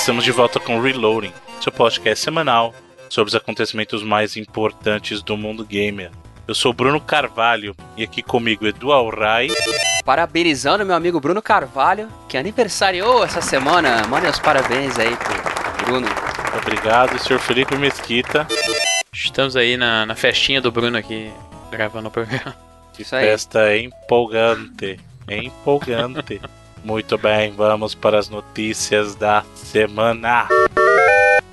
Estamos de volta com Reloading, seu podcast semanal sobre os acontecimentos mais importantes do mundo gamer. Eu sou Bruno Carvalho e aqui comigo Edu Alray. Parabenizando meu amigo Bruno Carvalho, que aniversariou essa semana. Mande os parabéns aí pro Bruno. Obrigado, senhor Felipe Mesquita. Estamos aí na, na festinha do Bruno aqui, gravando o programa. Que festa empolgante, empolgante. Muito bem, vamos para as notícias da semana.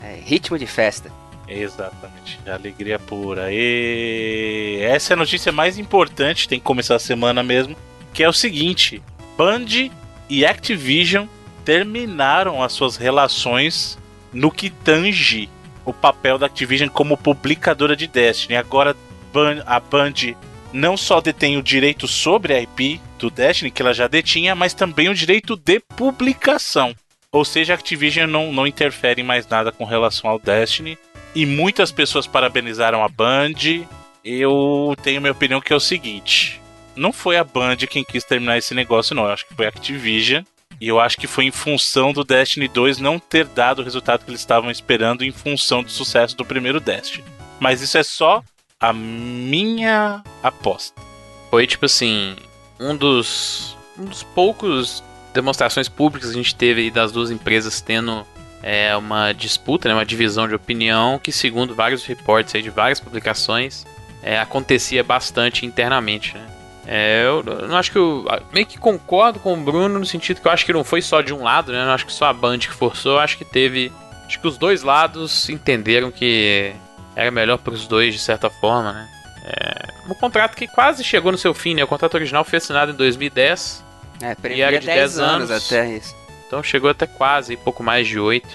É, ritmo de festa. Exatamente, alegria pura. E essa é a notícia mais importante, tem que começar a semana mesmo, que é o seguinte: Band e Activision terminaram as suas relações no que tange o papel da Activision como publicadora de Destiny. Agora a Band não só detém o direito sobre a IP do Destiny, que ela já detinha, mas também o direito de publicação. Ou seja, a Activision não, não interfere em mais nada com relação ao Destiny. E muitas pessoas parabenizaram a Band. Eu tenho minha opinião que é o seguinte: não foi a Band quem quis terminar esse negócio, não. Eu acho que foi a Activision. E eu acho que foi em função do Destiny 2 não ter dado o resultado que eles estavam esperando em função do sucesso do primeiro Destiny. Mas isso é só a minha aposta. Foi tipo assim, um dos um dos poucos demonstrações públicas que a gente teve das duas empresas tendo é, uma disputa, né, uma divisão de opinião que segundo vários reportes aí de várias publicações é, acontecia bastante internamente, né? É, eu, eu acho que eu meio que concordo com o Bruno no sentido que eu acho que não foi só de um lado, né? Eu não acho que só a Band que forçou, eu acho que teve. Acho que os dois lados entenderam que era melhor para os dois de certa forma, né? É, um contrato que quase chegou no seu fim, né? O contrato original foi assinado em 2010. É, e era de 10, 10 anos, anos até isso. Então chegou até quase, pouco mais de 8.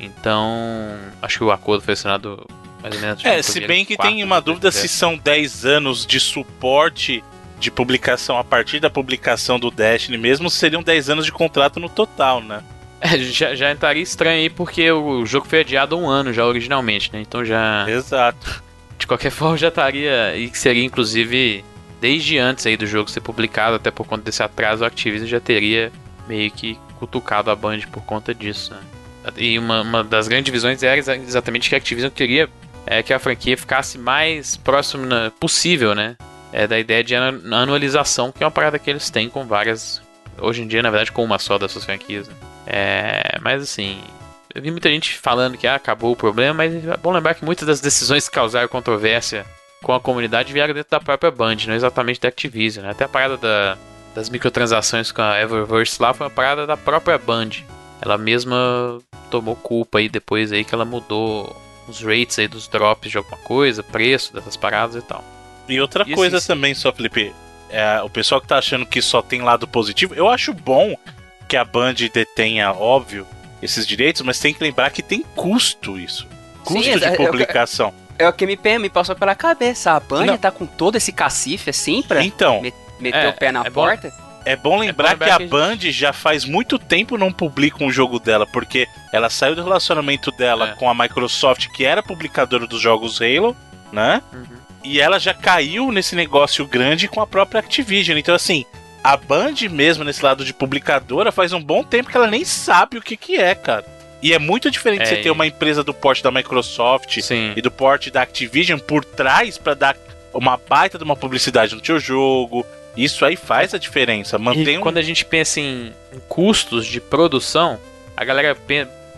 Então, acho que o acordo foi assinado mais ou menos. É, se bem que tem uma dúvida se são 10 anos de suporte de publicação a partir da publicação do Destiny mesmo, seriam 10 anos de contrato no total, né? É, já, já entraria estranho aí porque o jogo foi adiado há um ano já originalmente, né? Então já. Exato. De qualquer forma já estaria. E que seria inclusive desde antes aí do jogo ser publicado, até por conta desse atraso, a Activision já teria meio que cutucado a Band por conta disso. Né? E uma, uma das grandes divisões era exatamente que a Activision queria é, que a franquia ficasse mais próxima possível, né? É, da ideia de anualização, que é uma parada que eles têm com várias. Hoje em dia, na verdade, com uma só das suas franquias. Né? É, mas assim, eu vi muita gente falando que ah, acabou o problema, mas é bom lembrar que muitas das decisões que causaram controvérsia com a comunidade vieram dentro da própria Band, não exatamente da Activision. Né? Até a parada da, das microtransações com a Eververse lá foi uma parada da própria Band. Ela mesma tomou culpa aí depois aí que ela mudou os rates aí dos drops de alguma coisa, preço dessas paradas e tal. E outra e coisa assim, também, só Felipe, é, o pessoal que tá achando que só tem lado positivo, eu acho bom que a Band detenha, óbvio, esses direitos, mas tem que lembrar que tem custo isso. Custo Sim, de é, publicação. É, o que me, me passou pela cabeça. A Band Não. tá com todo esse cacife assim pra então, meter é, o pé na é porta? Bom, é bom lembrar, é bom lembrar que, que, a Band já faz muito tempo não publica um jogo dela, porque ela saiu do relacionamento dela é. com a Microsoft, que era publicadora dos jogos Halo, né? Uhum. E ela já caiu nesse negócio grande com a própria Activision. Então, assim, a Band mesmo, nesse lado de publicadora, faz um bom tempo que ela nem sabe o que, que é, cara. E é muito diferente é, você ter uma empresa do porte da Microsoft sim. e do porte da Activision por trás para dar uma baita de uma publicidade no seu jogo. Isso aí faz a diferença. Mantém e um... quando a gente pensa em, custos de produção, a galera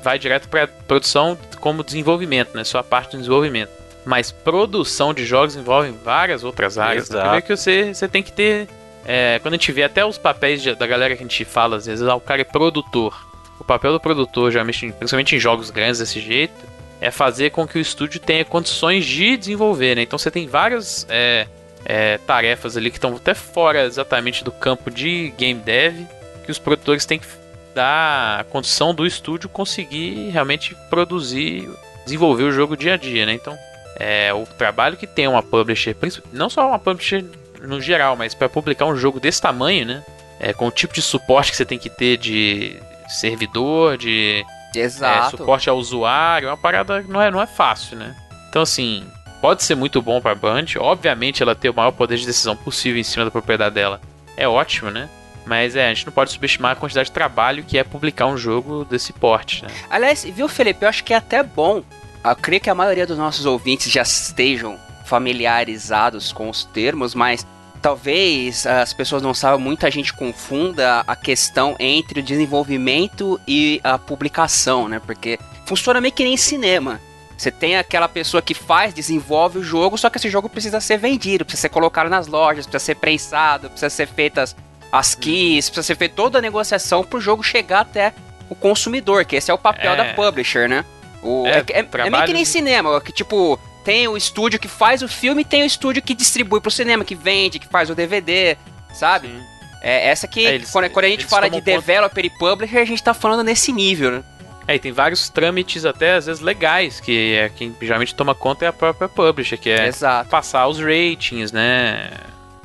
vai direto para produção como desenvolvimento, né? Só a parte do desenvolvimento. Mas produção de jogos envolve várias outras áreas. Exato. Primeiro que você, você tem que ter é, quando a gente vê até os papéis de, da galera que a gente fala, às vezes, ah, o cara é produtor. O papel do produtor, geralmente, principalmente em jogos grandes desse jeito, é fazer com que o estúdio tenha condições de desenvolver, né? Então você tem várias é, é, tarefas ali que estão até fora exatamente do campo de game dev, que os produtores têm que dar a condição do estúdio conseguir realmente produzir, desenvolver o jogo dia a dia, né? Então, é, o trabalho que tem uma publisher, não só uma publisher no geral, mas para publicar um jogo desse tamanho, né? É, com o tipo de suporte que você tem que ter de servidor, de é, suporte ao usuário, é uma parada não é, não é fácil, né? Então, assim, pode ser muito bom para a Band. Obviamente, ela ter o maior poder de decisão possível em cima da propriedade dela é ótimo, né? Mas é, a gente não pode subestimar a quantidade de trabalho que é publicar um jogo desse porte, né? Aliás, viu, Felipe? Eu acho que é até bom. Eu creio que a maioria dos nossos ouvintes já estejam familiarizados com os termos, mas talvez as pessoas não saibam, muita gente confunda a questão entre o desenvolvimento e a publicação, né? Porque funciona meio que nem cinema. Você tem aquela pessoa que faz, desenvolve o jogo, só que esse jogo precisa ser vendido, precisa ser colocado nas lojas, precisa ser prensado, precisa ser feitas as keys, precisa ser feita toda a negociação pro jogo chegar até o consumidor, que esse é o papel É. da publisher, né? O, É, é, é- é meio que nem cinema, que tipo, tem o estúdio que faz o filme e tem o estúdio que distribui pro cinema, que vende, que faz o DVD, sabe? Sim. É essa que, É, eles- quando, quando a gente fala de developer e publisher, a gente tá falando nesse nível, né? É, e tem vários trâmites até às vezes legais, que é quem geralmente toma conta é a própria publisher, que é Exato. passar os ratings, né?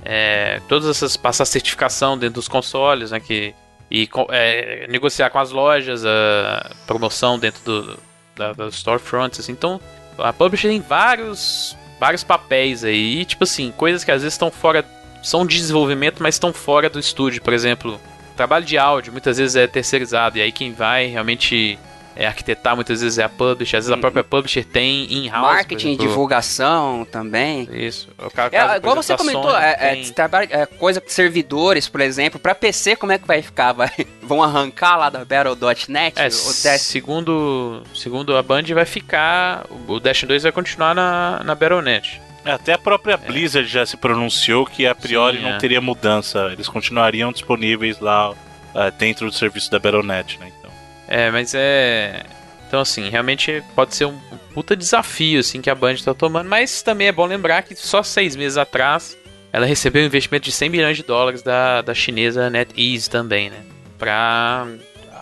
É, todas essas passar certificação dentro dos consoles, né? Que, e é, negociar com as lojas a promoção dentro do, da, das storefronts, assim. Então, a publisher tem vários vários papéis aí, tipo assim, coisas que às vezes estão fora, são de desenvolvimento, mas estão fora do estúdio, por exemplo, trabalho de áudio muitas vezes é terceirizado, e aí quem vai realmente é, arquitetar muitas vezes é a publisher, às vezes a própria publisher tem in-house. Marketing, exemplo. divulgação também. Isso. O É, igual exemplo, você comentou, Sony, é, é, tem- trabalho- é, coisa com servidores, por exemplo, pra PC, como é que vai ficar? Vai, vão arrancar lá da Battle.net? É, o Dash- segundo, segundo a Band vai ficar. O Destiny 2 vai continuar na, na Battle.net. É, Até a própria Blizzard já se pronunciou que a priori Sim, não é. teria mudança. Eles continuariam disponíveis lá dentro do serviço da Battle.net, né? É, mas é. Então, assim, realmente pode ser um, um puta desafio assim, que a Band tá tomando, mas também é bom lembrar que só seis meses atrás ela recebeu um investimento de 100 milhões de dólares da, da chinesa NetEase também, né? Pra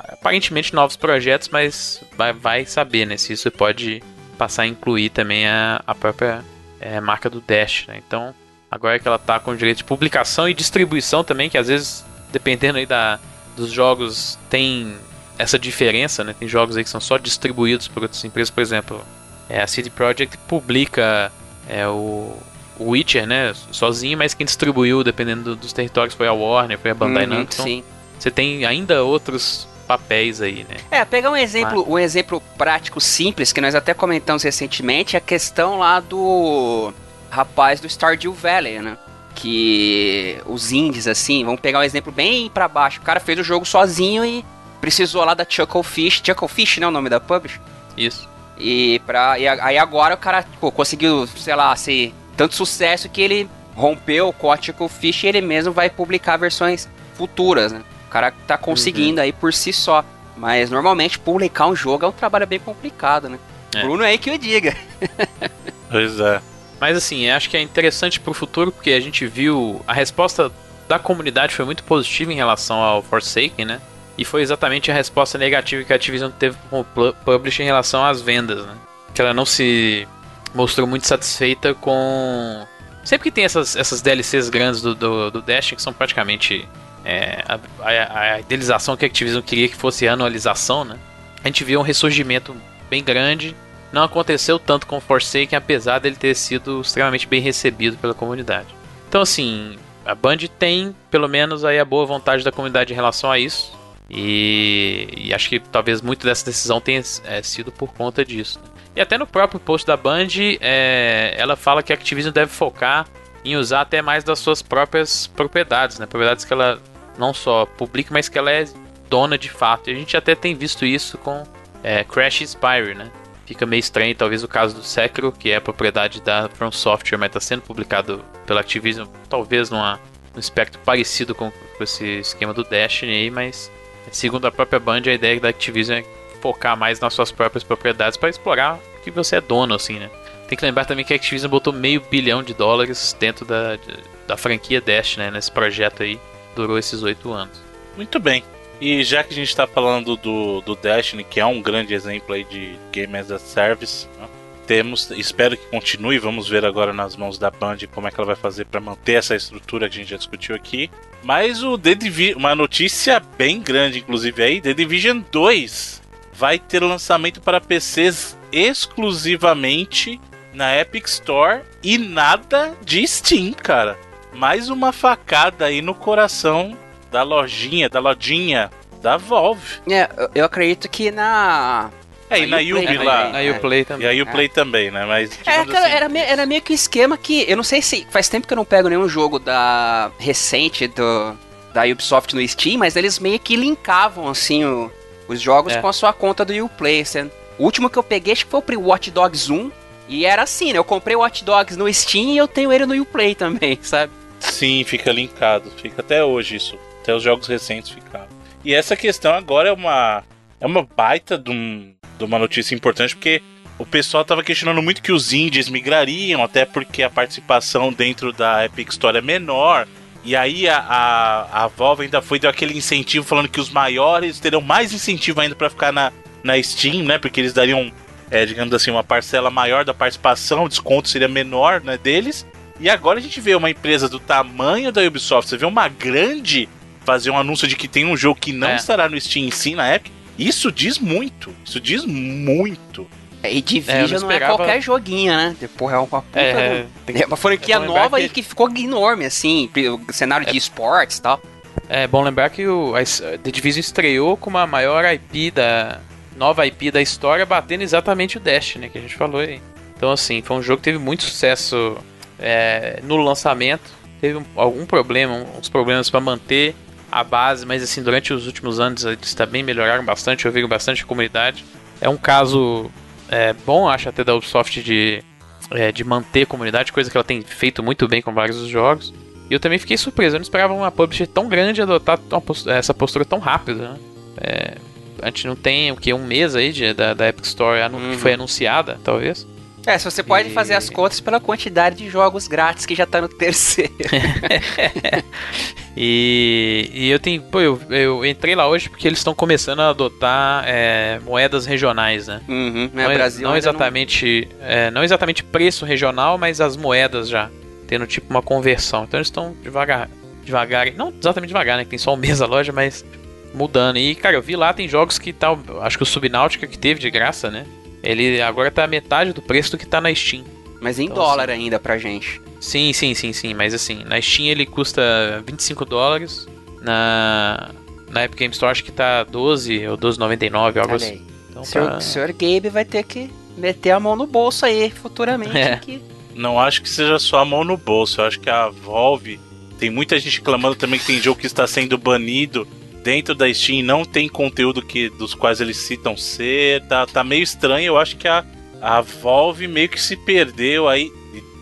aparentemente novos projetos, mas vai, vai saber, né? Se isso pode passar a incluir também a, a própria é, marca do Dash, né? Então, agora que ela tá com direito de publicação e distribuição também, que às vezes, dependendo aí da, dos jogos, tem essa diferença, né? Tem jogos aí que são só distribuídos por outras empresas, por exemplo, é, a CD Projekt publica é, o, o Witcher, né? Sozinho, mas quem distribuiu, dependendo do- dos territórios, foi a Warner, foi a Bandai Uhum, Namco. Então, você tem ainda outros papéis aí, né? É, pegar um exemplo, um exemplo prático simples que nós até comentamos recentemente, é a questão lá do rapaz do Stardew Valley, né? Que os indies assim, vamos pegar um exemplo bem pra baixo. O cara fez o jogo sozinho e precisou lá da Chucklefish, Chucklefish, não é o nome da publish? Isso. E pra e aí agora o cara pô, conseguiu, sei lá, ser tanto sucesso que ele rompeu com a Chucklefish e ele mesmo vai publicar versões futuras, né? O cara tá conseguindo aí por si só. Mas normalmente publicar um jogo é um trabalho bem complicado, né? É. Bruno aí que eu diga. pois é. Mas assim, acho que é interessante pro futuro porque a gente viu a resposta da comunidade foi muito positiva em relação ao Forsaken, né? E foi exatamente a resposta negativa que a Activision teve com o pu- publisher em relação às vendas, né? Que ela não se mostrou muito satisfeita com. Sempre que tem essas, essas DLCs grandes do, do, do Destiny, que são praticamente é, a, a- a idealização que a Activision queria que fosse a anualização, né? A gente viu um ressurgimento bem grande. Não aconteceu tanto com Forsaken, apesar dele ter sido extremamente bem recebido pela comunidade. Então, assim, a Band tem, pelo menos, aí a boa vontade da comunidade em relação a isso. E, e acho que talvez muito dessa decisão tenha é, sido por conta disso. né? E até no próprio post da Band, é, ela fala que a Activision deve focar em usar até mais das suas próprias propriedades, né? Propriedades que ela não só publica, mas que ela é dona de fato. E a gente até tem visto isso com é, Crash e né? Fica meio estranho, talvez, o caso do Sekiro, que é a propriedade da From Software, mas está sendo publicado pela Activision, talvez numa, num espectro parecido com, com esse esquema do Destiny aí, mas segundo a própria Band, a ideia da Activision é focar mais nas suas próprias propriedades para explorar o que você é dono, assim, né? Tem que lembrar também que a Activision botou meio bilhão de dólares dentro da, da franquia Destiny, né? Nesse projeto aí, durou esses oito anos. Muito bem. E já que a gente está falando do, do Destiny, que é um grande exemplo aí de Game as a Service, né, temos, espero que continue, vamos ver agora nas mãos da Band como é que ela vai fazer para manter essa estrutura que a gente já discutiu aqui. Mas o The Divi uma notícia bem grande, inclusive aí, The Division 2 vai ter lançamento para PCs exclusivamente na Epic Store e nada de Steam, cara. Mais uma facada aí no coração da lojinha, da lojinha da Valve. É, eu- eu acredito que na. É, e na Uplay Yubi também, lá. né? Aí o Play também. E aí o Play também, né? Mas, É, assim, era, meio, era meio que um esquema que. Eu não sei se. Faz tempo que eu não pego nenhum jogo da. recente do, da Ubisoft no Steam, mas eles meio que linkavam, assim, o- os jogos É. com a sua conta do Uplay. O último que eu peguei acho que foi o Watch Dogs 1. E era assim, né? Eu comprei o Watch Dogs no Steam e eu tenho ele no Uplay também, sabe? Sim, fica linkado. Fica até hoje isso. Até os jogos recentes ficaram. E essa questão agora é uma. É uma baita de, um- de uma notícia importante, porque o pessoal tava questionando muito que os indies migrariam, até porque a participação dentro da Epic Store é menor. E aí a, a, a Valve ainda foi deu aquele incentivo falando que os maiores terão mais incentivo ainda pra ficar na, na Steam, né? Porque eles dariam, é, digamos assim, uma parcela maior da participação, o desconto seria menor né, deles. E agora a gente vê uma empresa do tamanho da Ubisoft, você vê uma grande fazer um anúncio de que tem um jogo que não É. estará no Steam sim na Epic. Isso diz muito. Isso diz muito. E É, eu Division não não é esperava- qualquer joguinho, né? Depois é uma puta. É, do- tem É uma franquia é nova que- e que ficou enorme, assim, o cenário de esportes e tal. É bom lembrar que o a, The Division estreou com uma maior IP da. nova IP da história, batendo exatamente o Destiny, que a gente falou aí. Então, assim, foi um jogo que teve muito sucesso é, no lançamento. Teve um- algum problema, uns problemas para manter a base, mas assim, durante os últimos anos eles também melhoraram bastante, ouviram bastante a comunidade. É um caso é, bom, acho até da Ubisoft de, é, de manter a comunidade, coisa que ela tem feito muito bem com vários dos jogos. E eu também fiquei surpreso, eu não esperava uma publisher tão grande adotar uma pos- essa postura tão rápida. Né? É, a gente não tem o que um mês aí de, da, da Epic Store anu- Uhum. que foi anunciada, talvez. É, se você pode E- fazer as contas pela quantidade de jogos grátis que já tá no terceiro. E, e eu tenho, pô, eu, eu entrei lá hoje porque eles estão começando a adotar é, moedas regionais, né? Uhum, né? não, é- Brasil não exatamente, é, não exatamente preço regional, mas as moedas já tendo tipo uma conversão. Então eles estão devagar, devagar, não exatamente devagar, né? Que tem só um mês a loja, mas mudando. E cara, eu vi lá tem jogos que tá, acho que o Subnáutica que teve de graça, né? Ele agora tá a metade do preço do que tá na Steam. Mas em Então, dólar ainda pra gente. Sim, sim, sim, sim, mas assim, na Steam ele custa 25 dólares, na na Epic Game Store acho que tá 12 ou 12,99, algo assim. Então O senhor, tá... senhor Gabe vai ter que meter a mão no bolso aí futuramente. É. que- Não acho que seja só a mão no bolso. Eu acho que a Valve. Tem muita gente reclamando também que tem jogo que está sendo banido dentro da Steam não tem conteúdo que, dos quais eles citam ser. Tá, tá meio estranho. Eu acho que a, a Valve meio que se perdeu aí.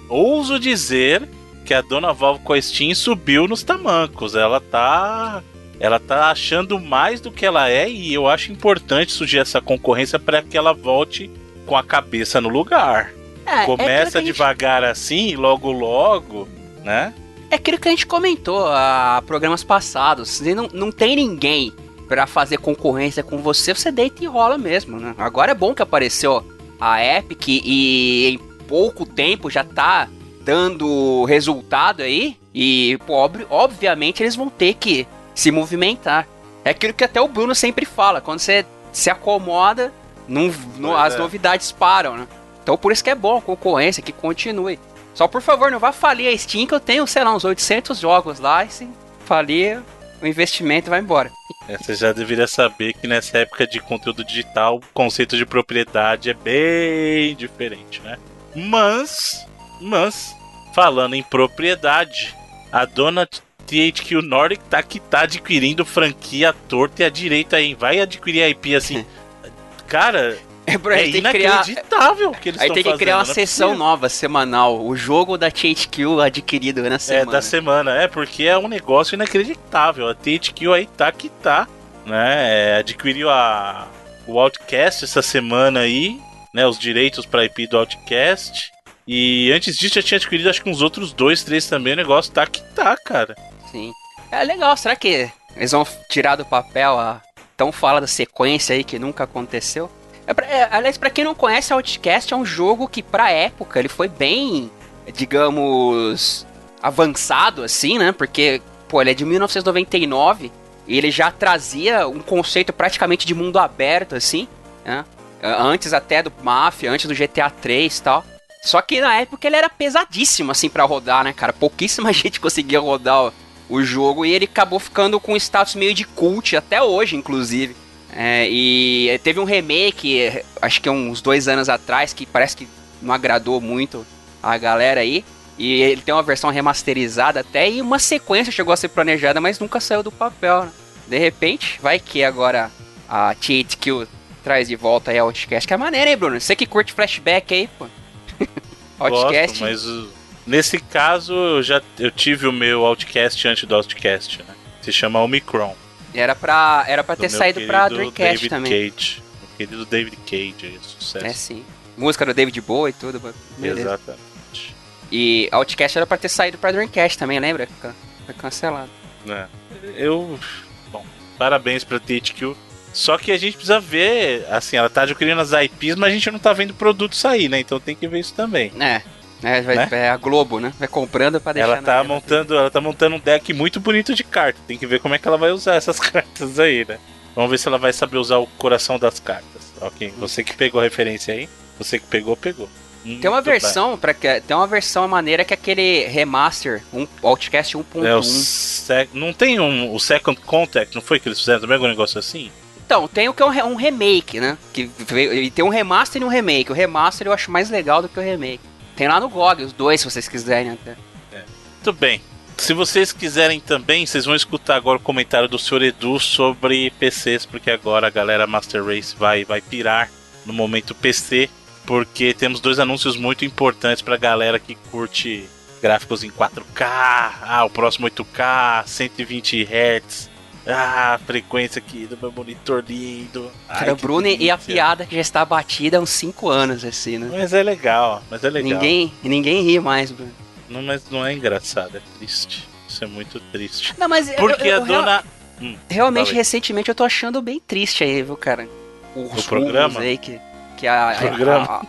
Ouso dizer que a dona Valve com a Steam subiu nos tamancos. Ela tá. Ela tá achando mais do que ela é e eu acho importante surgir essa concorrência para que ela volte com a cabeça no lugar. É, é Começa a gente- devagar assim, logo logo, né? É aquilo que a gente comentou a programas passados. Se não, não tem ninguém pra fazer concorrência com você, você deita e rola mesmo, né? Agora é bom que apareceu a Epic e em pouco tempo já tá dando resultado aí. E, ob- obviamente, eles vão ter que se movimentar. É aquilo que até o Bruno sempre fala. Quando você se acomoda, não, não- as é. novidades param, né? Então por isso que é bom a concorrência, que continue. Só por favor, não vá falir a Steam, que eu tenho, sei lá, uns 800 jogos lá. E se falir, o investimento vai embora. É, Você já deveria saber que nessa época de conteúdo digital, o conceito de propriedade é bem diferente, né? Mas, mas, falando em propriedade, a dona THQ Nordic tá que tá adquirindo franquia torta e à direita aí. Vai adquirir a IP assim. Cara, É, Bruno, é criar, inacreditável o que eles aí tem que fazendo. criar uma não é sessão nova, semanal. O jogo da THQ adquirido na É, semana. da semana, é, porque é um negócio inacreditável. A THQ aí tá que tá, né? é, adquiriu a, o Outcast essa semana aí, né? Os direitos pra IP do Outcast. E antes disso já tinha adquirido acho que uns outros dois, três também. O negócio tá que tá, cara. Sim. É legal, será que eles vão tirar do papel a tão fala da sequência aí que nunca aconteceu? É pra- é, aliás, pra quem não conhece, Outcast é um jogo que, pra época, ele foi bem, digamos, avançado, assim, né? Porque, pô, ele é de 1999 e ele já trazia um conceito praticamente de mundo aberto, assim, né? Antes até do Mafia, antes do GTA 3 e tal. Só que na época ele era pesadíssimo, assim, pra rodar, né, cara? Pouquíssima gente conseguia rodar o, o jogo e ele acabou ficando com um status meio de cult até hoje, inclusive. É, e teve um remake, acho que uns dois anos atrás, que parece que não agradou muito a galera aí. E ele tem uma versão remasterizada até e uma sequência chegou a ser planejada, mas nunca saiu do papel. Né? De repente, vai que agora a THQ traz de volta aí a Outcast. Que é maneira, hein, Bruno? Você que curte flashback aí, pô. Outcast. Gosto, mas uh, nesse caso eu já eu tive o meu Outcast antes do Outcast, né? Se chama Omicron. Era pra, era pra ter saído pra Dreamcast David também. Cage. O querido David Cage, sucesso. É sim. Música do David Bowie e tudo. Beleza. Exatamente. E Outcast era pra ter saído pra Dreamcast também, lembra? Foi cancelado. É. Eu. Bom, parabéns pra THQ. Só que a gente precisa ver, assim, ela tá adquirindo as IPs, mas a gente não tá vendo o produto sair, né? Então tem que ver isso também. É. É, vai, né? é a Globo, né? Vai comprando pra deixar. Ela tá montando, ela tá montando um deck muito bonito de cartas. Tem que ver como é que ela vai usar essas cartas aí, né? Vamos ver se ela vai saber usar o coração das cartas. Ok, você que pegou a referência aí, você que pegou, pegou. tem uma versão para que tem uma versão maneira que é aquele remaster, um Outcast 1.1. É, sec, não tem um, o Second Contact, não foi que eles fizeram também algum negócio assim? Então, tem o que é um, um remake, né? Que veio, tem um remaster e um remake. O remaster eu acho mais legal do que o remake. Tem lá no GOG, os dois, se vocês quiserem até. Muito bem. Se vocês quiserem também, vocês vão escutar agora o comentário do Sr. Edu sobre PCs, porque agora a galera Master Race vai, vai pirar no momento PC, porque temos dois anúncios muito importantes pra galera que curte gráficos em 4K, ah, o próximo 8K, 120 Hz, ah, a frequência aqui do meu monitor lindo. Cara, o Bruno delícia. e a piada que já está batida há uns 5 anos, assim, né? Mas é legal, mas é legal. Ninguém, ninguém ri mais, Bruno. Não, mas não é engraçado, é triste. Isso é muito triste. Não, mas Porque eu, eu, a dona. Real... Hum, realmente, recentemente eu tô achando bem triste aí, viu, cara? Os o programa? aí que, que a, programa.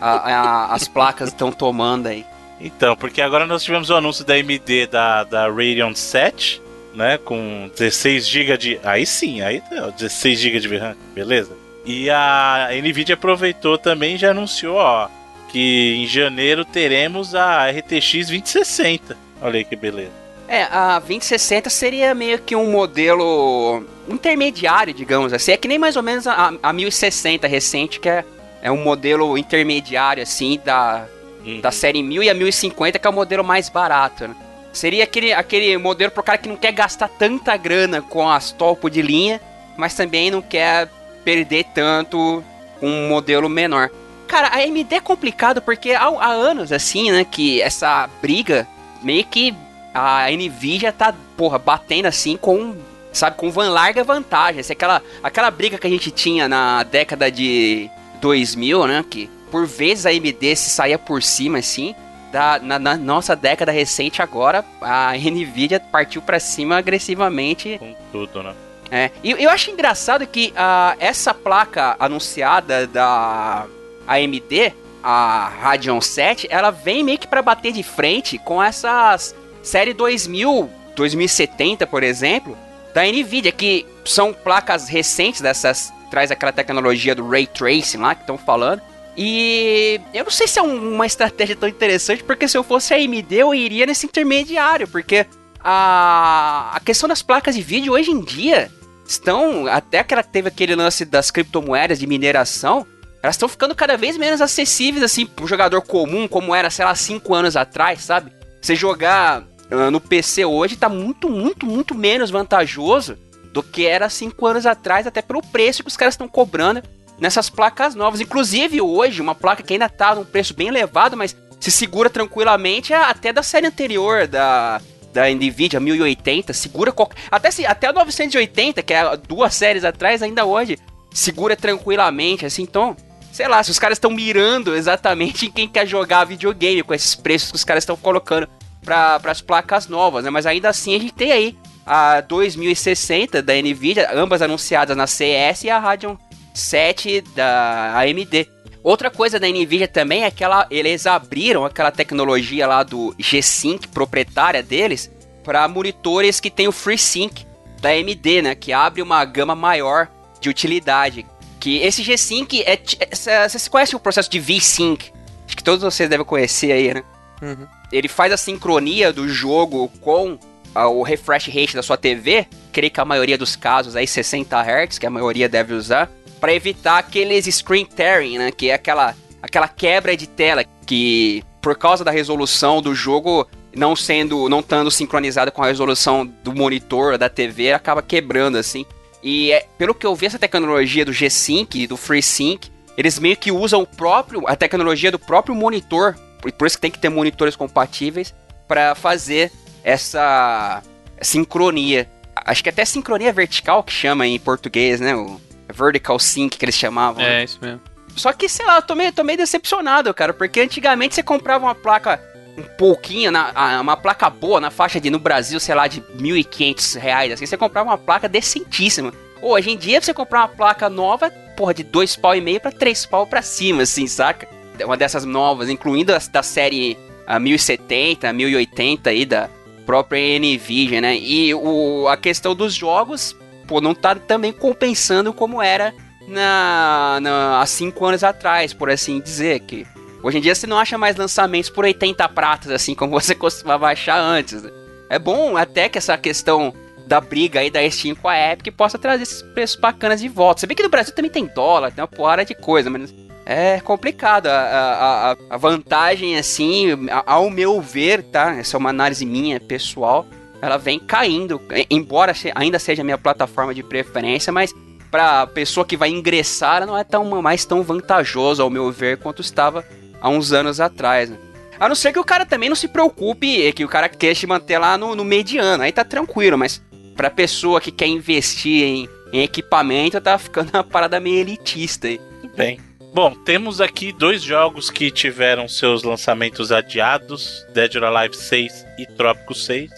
A, a, as placas estão tomando aí. Então, porque agora nós tivemos o anúncio da AMD da, da Radeon 7 né? Com 16 GB de. Aí sim, aí 16 GB de VRAM, beleza? E a Nvidia aproveitou também e já anunciou, ó, que em janeiro teremos a RTX 2060. Olha aí que beleza. É, a 2060 seria meio que um modelo intermediário, digamos assim. É que nem mais ou menos a, a 1060 recente, que é, é um modelo intermediário, assim, da, uhum. da série 1000 e a 1050, que é o modelo mais barato, né? Seria aquele, aquele modelo pro cara que não quer gastar tanta grana com as topo de linha, mas também não quer perder tanto um modelo menor. Cara, a AMD é complicado porque há, há anos, assim, né, que essa briga meio que a Nvidia tá, porra, batendo assim com, sabe, com van larga vantagem. Assim, aquela, aquela briga que a gente tinha na década de 2000, né, que por vezes a AMD se saía por cima, assim da, na, na, nossa década recente agora, a Nvidia partiu para cima agressivamente. Com tudo, né? É, e eu acho engraçado que uh, essa placa anunciada da AMD, a Radeon 7, ela vem meio que para bater de frente com essas série 2000, 2070, por exemplo, da Nvidia, que são placas recentes dessas, traz aquela tecnologia do Ray Tracing lá que estão falando. E eu não sei se é uma estratégia tão interessante, porque se eu fosse a AMD, eu iria nesse intermediário, porque a, a questão das placas de vídeo hoje em dia estão, até que ela teve aquele lance das criptomoedas de mineração, elas estão ficando cada vez menos acessíveis, assim, pro jogador comum, como era, sei lá, 5 anos atrás, sabe? Você jogar uh, no PC hoje tá muito, muito, muito menos vantajoso do que era 5 anos atrás, até pelo preço que os caras estão cobrando nessas placas novas. Inclusive hoje, uma placa que ainda está num preço bem elevado, mas se segura tranquilamente é até da série anterior da da Nvidia 1080, segura qualquer, até se até a 980, que é duas séries atrás ainda hoje, segura tranquilamente, assim, então, sei lá, se os caras estão mirando exatamente em quem quer jogar videogame com esses preços que os caras estão colocando para as placas novas, né? Mas ainda assim a gente tem aí a 2060 da Nvidia, ambas anunciadas na CS e a Radeon 7 da AMD. Outra coisa da Nvidia também é que ela, eles abriram aquela tecnologia lá do G-Sync proprietária deles para monitores que tem o FreeSync da AMD, né, que abre uma gama maior de utilidade. Que esse G-Sync é, é vocês conhecem o processo de V-Sync? Acho que todos vocês devem conhecer aí, né? Uhum. Ele faz a sincronia do jogo com o refresh rate da sua TV, creio que a maioria dos casos aí 60 Hz, que a maioria deve usar, para evitar aqueles screen tearing, né, que é aquela aquela quebra de tela que por causa da resolução do jogo não sendo não estando sincronizada com a resolução do monitor da TV, acaba quebrando assim. E é, pelo que eu vi essa tecnologia do G-Sync, do FreeSync, eles meio que usam o próprio a tecnologia do próprio monitor, por isso que tem que ter monitores compatíveis para fazer essa sincronia. Acho que até sincronia vertical que chama em português, né? O vertical sync que eles chamavam. É, isso mesmo. Só que, sei lá, eu tô meio, tô meio decepcionado, cara, porque antigamente você comprava uma placa um pouquinho, na, uma placa boa, na faixa de, no Brasil, sei lá, de 1.500 reais, assim, você comprava uma placa decentíssima. Hoje em dia, você comprar uma placa nova, porra, de dois pau e meio pra três pau pra cima, assim, saca? Uma dessas novas, incluindo as da série a 1070, 1080 aí da própria Nvidia, né? E o, a questão dos jogos, pô, não tá também compensando como era na, na, há 5 anos atrás, por assim dizer, que hoje em dia você não acha mais lançamentos por 80 pratas, assim como você costumava achar antes. Né? É bom até que essa questão da briga aí da Steam com a Epic possa trazer esses preços bacanas de volta. Você vê que no Brasil também tem dólar, tem uma porrada de coisa, mas é complicado. A, a, a vantagem, assim, ao meu ver, tá? Essa é uma análise minha, pessoal. Ela vem caindo, embora ainda seja a minha plataforma de preferência, mas para pessoa que vai ingressar, não é tão mais tão vantajoso, ao meu ver, quanto estava há uns anos atrás. Né? A não ser que o cara também não se preocupe, que o cara quer se manter lá no, no mediano, aí tá tranquilo, mas pra pessoa que quer investir em, em equipamento, tá ficando uma parada meio elitista aí. Bem. Bom, temos aqui dois jogos que tiveram seus lançamentos adiados: Dead or Alive 6 e Trópico 6.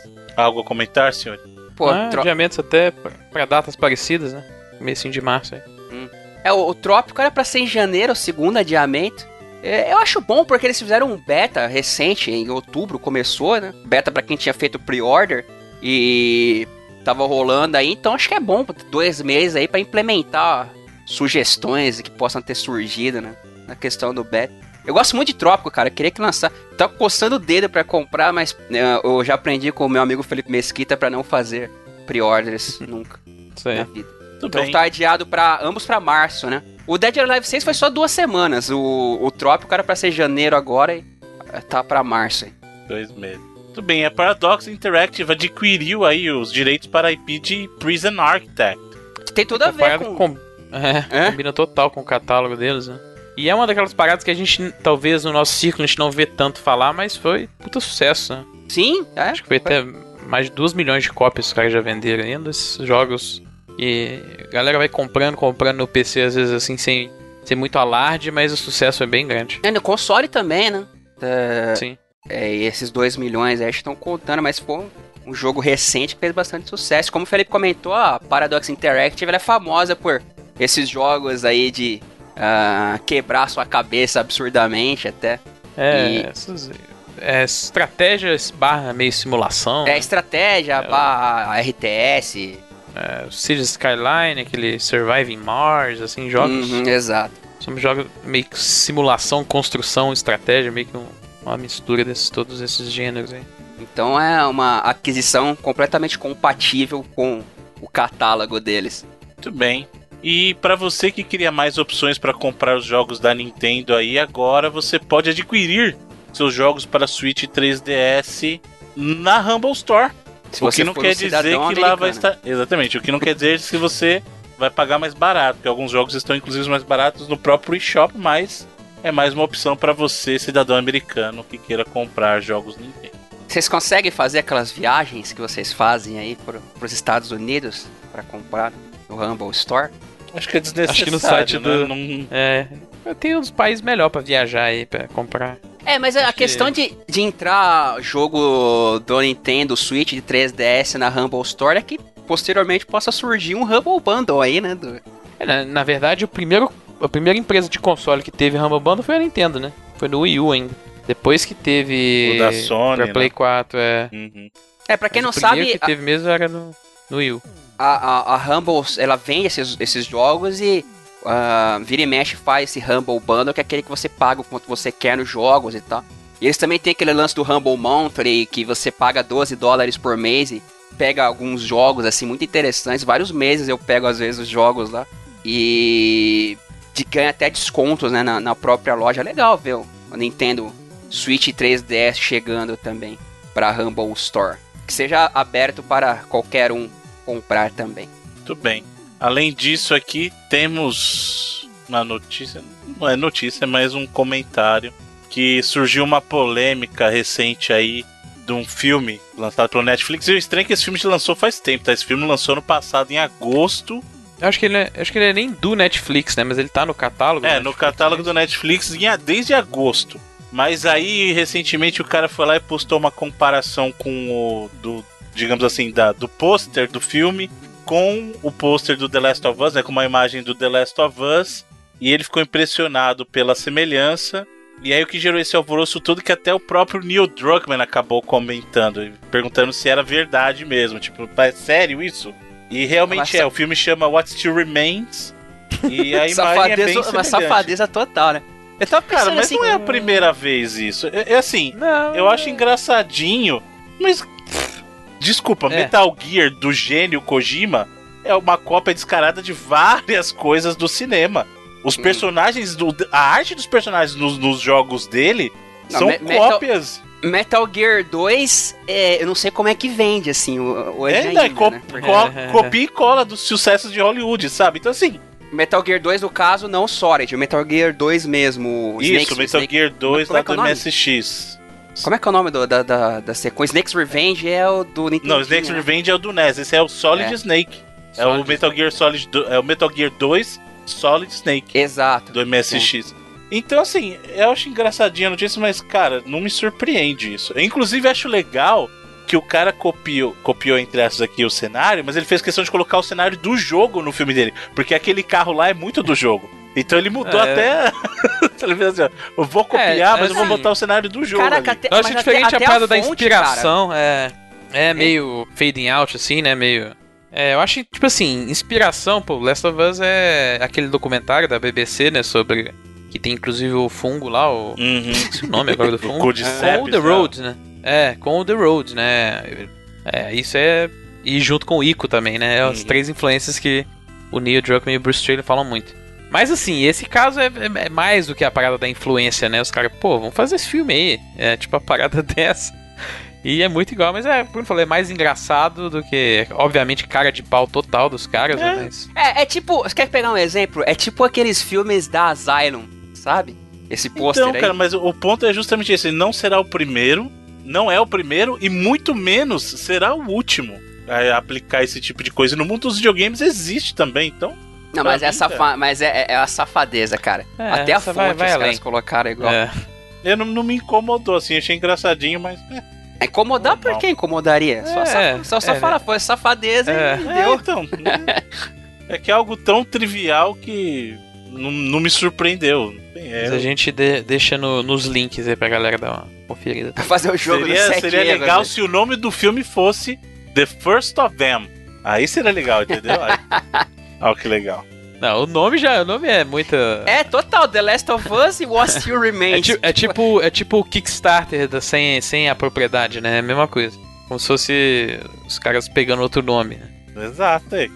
Algo a comentar, senhor? Pô, ah, tro... adiamentos até para datas parecidas, né? Comecinho de março aí. Hum. É, o, o Trópico era para ser em janeiro, o segundo adiamento. É, eu acho bom porque eles fizeram um beta recente, em outubro começou, né? Beta para quem tinha feito pre-order e tava rolando aí, então acho que é bom dois meses aí para implementar sugestões que possam ter surgido né, na questão do beta. Eu gosto muito de Trópico, cara. Eu queria que lançar. Tá coçando o dedo para comprar, mas né, eu já aprendi com o meu amigo Felipe Mesquita para não fazer pre-orders nunca Isso na vida. Tudo então bem. tá adiado para ambos para março, né? O Dead or Alive 6 foi só duas semanas. O, o Trópico era para ser janeiro agora e eh, tá para março. Aí. Dois meses. Tudo bem, a Paradox Interactive adquiriu aí os direitos para a IP de Prison Architect. Tem tudo a ver com... com é, é, combina total com o catálogo deles, né? E é uma daquelas paradas que a gente, talvez no nosso círculo, a gente não vê tanto falar, mas foi puta sucesso, né? Sim, é. Acho que foi, foi. até mais de 2 milhões de cópias que os caras já venderam ainda, esses jogos. E a galera vai comprando, comprando no PC, às vezes assim, sem, sem muito alarde, mas o sucesso é bem grande. É, no console também, né? É, Sim. É, esses 2 milhões aí estão contando, mas foi um jogo recente que fez bastante sucesso. Como o Felipe comentou, a Paradox Interactive é famosa por esses jogos aí de uh, quebrar sua cabeça absurdamente até. É, e... essas, é estratégia barra meio simulação. É, né? estratégia é, barra RTS. É, Cities Skyline, aquele Surviving Mars, assim, jogos. Uhum, exato. São jogos meio que simulação, construção, estratégia, meio que um, uma mistura desses todos esses gêneros aí. Então é uma aquisição completamente compatível com o catálogo deles. Muito bem. E para você que queria mais opções para comprar os jogos da Nintendo aí, agora você pode adquirir seus jogos para Switch 3DS na Humble Store. Se o que não quer um dizer que americano. lá vai estar. Exatamente, o que não quer dizer que você vai pagar mais barato, porque alguns jogos estão inclusive mais baratos no próprio eShop, mas é mais uma opção para você, cidadão americano, que queira comprar jogos Nintendo. Vocês conseguem fazer aquelas viagens que vocês fazem aí para os Estados Unidos para comprar no Humble Store? Acho que é desnecessário. Acho que no site né? do. Não... É. Tem uns países melhor para viajar aí, pra comprar. É, mas a questão de, de entrar jogo do Nintendo Switch de 3DS na Humble Store é que posteriormente possa surgir um Humble Bundle aí, né? Do... É, na, na, verdade, o primeiro, a primeira empresa de console que teve Humble Bundle foi a Nintendo, né? Foi no Wii U ainda. Depois que teve. O da Sony. Pra Play né? 4, é. Uhum. É, pra quem mas não sabe. O que a... teve mesmo era no, no Wii U a, a, a Humble, ela vende esses, esses jogos e uh, vira e mexe faz esse Humble Bundle, que é aquele que você paga o quanto você quer nos jogos e tal. E eles também têm aquele lance do Humble Monthly, que você paga 12 dólares por mês e pega alguns jogos, assim, muito interessantes. Vários meses eu pego, às vezes, os jogos lá. E de ganha até descontos, né, na, na própria loja. Legal ver o Nintendo Switch 3DS chegando também para Humble Store. Que seja aberto para qualquer um comprar também. Muito bem. Além disso, aqui temos uma notícia. Não é notícia, é mais um comentário. Que surgiu uma polêmica recente aí de um filme lançado pelo Netflix. E o estranho é que esse filme se lançou faz tempo, tá? Esse filme lançou no passado, em agosto. Eu acho que ele é, acho que ele é nem do Netflix, né? Mas ele tá no catálogo. É, no catálogo do Netflix desde agosto. Mas aí, recentemente, o cara foi lá e postou uma comparação com o. Do, digamos assim, da, do pôster do filme com o pôster do The Last of Us, né? Com uma imagem do The Last of Us. E ele ficou impressionado pela semelhança. E aí o que gerou esse alvoroço todo que até o próprio Neil Druckmann acabou comentando, perguntando se era verdade mesmo. Tipo, é sério isso? E realmente é, o filme chama What Still Remains. E a imagem é bem Uma safadeza total, né? Eu tava pensando Cara, mas assim, não é a primeira vez isso. É, é assim, não, eu acho engraçadinho, mas. Desculpa, é. Metal Gear do gênio Kojima é uma cópia descarada de várias coisas do cinema. Os hum. personagens, do, a arte dos personagens nos, nos jogos dele não, são me, cópias. Metal, Metal Gear 2, é, eu não sei como é que vende, assim, hoje é, ainda, co né? co copia e cola dos sucessos de Hollywood, sabe? Então, assim, Metal Gear 2, no caso, não Solid, o Metal Gear 2 mesmo. Isso, Snakes, Metal Snake... Gear 2 lá é, é do é MSX. Como é que é o nome do, da, da, da sequência? Snake's Revenge é o do Nintendo. Não, Snake's né? Revenge é o do NES, esse é o Solid é. Snake. É Solid. o Metal Gear Solid do, é o Metal Gear 2 Solid Snake. Exato. Do MSX. Então, assim, eu acho engraçadinha a notícia, mas, cara, não me surpreende isso. Eu, inclusive, acho legal que o cara copiou, copiou entre essas aqui o cenário, mas ele fez questão de colocar o cenário do jogo no filme dele, porque aquele carro lá é muito do jogo. Então ele mudou é. até. fez assim, ó, eu vou copiar, é, mas assim, eu vou assim, botar o cenário do jogo. Caraca, até, eu acho diferente até, a parada da inspiração. Cara. É, é meio fading out, assim, né? Meio. É, eu acho, tipo assim, inspiração, pô, Last of Us é aquele documentário da BBC, né, sobre... Que tem inclusive o fungo lá, o... Uhum. Esse o nome agora do fungo. o Cordyceps, Com The Road, né? É, com o The Road, né? É, isso é. E junto com o Ico também, né? É as uhum. três influências que o Neil Druckmann e o Bruce Straley falam muito. Mas assim, esse caso é, é, é, mais do que a parada da influência, né? Os caras, pô, vamos fazer esse filme aí. É tipo a parada dessa. E é muito igual, mas é, como eu falei, é mais engraçado do que, obviamente, cara de pau total dos caras, é. Né? Mas... É, é tipo, você quer pegar um exemplo? É tipo aqueles filmes da Asylum, sabe? Esse pôster então, aí. cara, mas o ponto é justamente esse, não será o primeiro, não é o primeiro e muito menos será o último a aplicar esse tipo de coisa. E no mundo dos videogames existe também, então. Não, mas, é, safa mas é, é, é a safadeza, cara. É, Até a fonte vai, vai os caras colocaram igual. É. Eu não, não, me incomodou, assim, achei engraçadinho, mas. É. Incomodar por que incomodaria? Só, é, só, só é. fala, foi safadeza é. e deu. É, então. é que é algo tão trivial que não, não me surpreendeu. É, Mas a gente de, deixa no, nos links aí pra galera dar uma conferida. Pra fazer o jogo Seria, seria legal se o nome do filme fosse The First of Them. Aí seria legal, entendeu? Olha que legal. Não, o nome já, o nome é muito. É total, The Last of Us e What Still Remains. É, é tipo, é tipo o Kickstarter da, sem, sem a propriedade, né? É a mesma coisa. Como se fosse os caras pegando outro nome, né? Exato, é.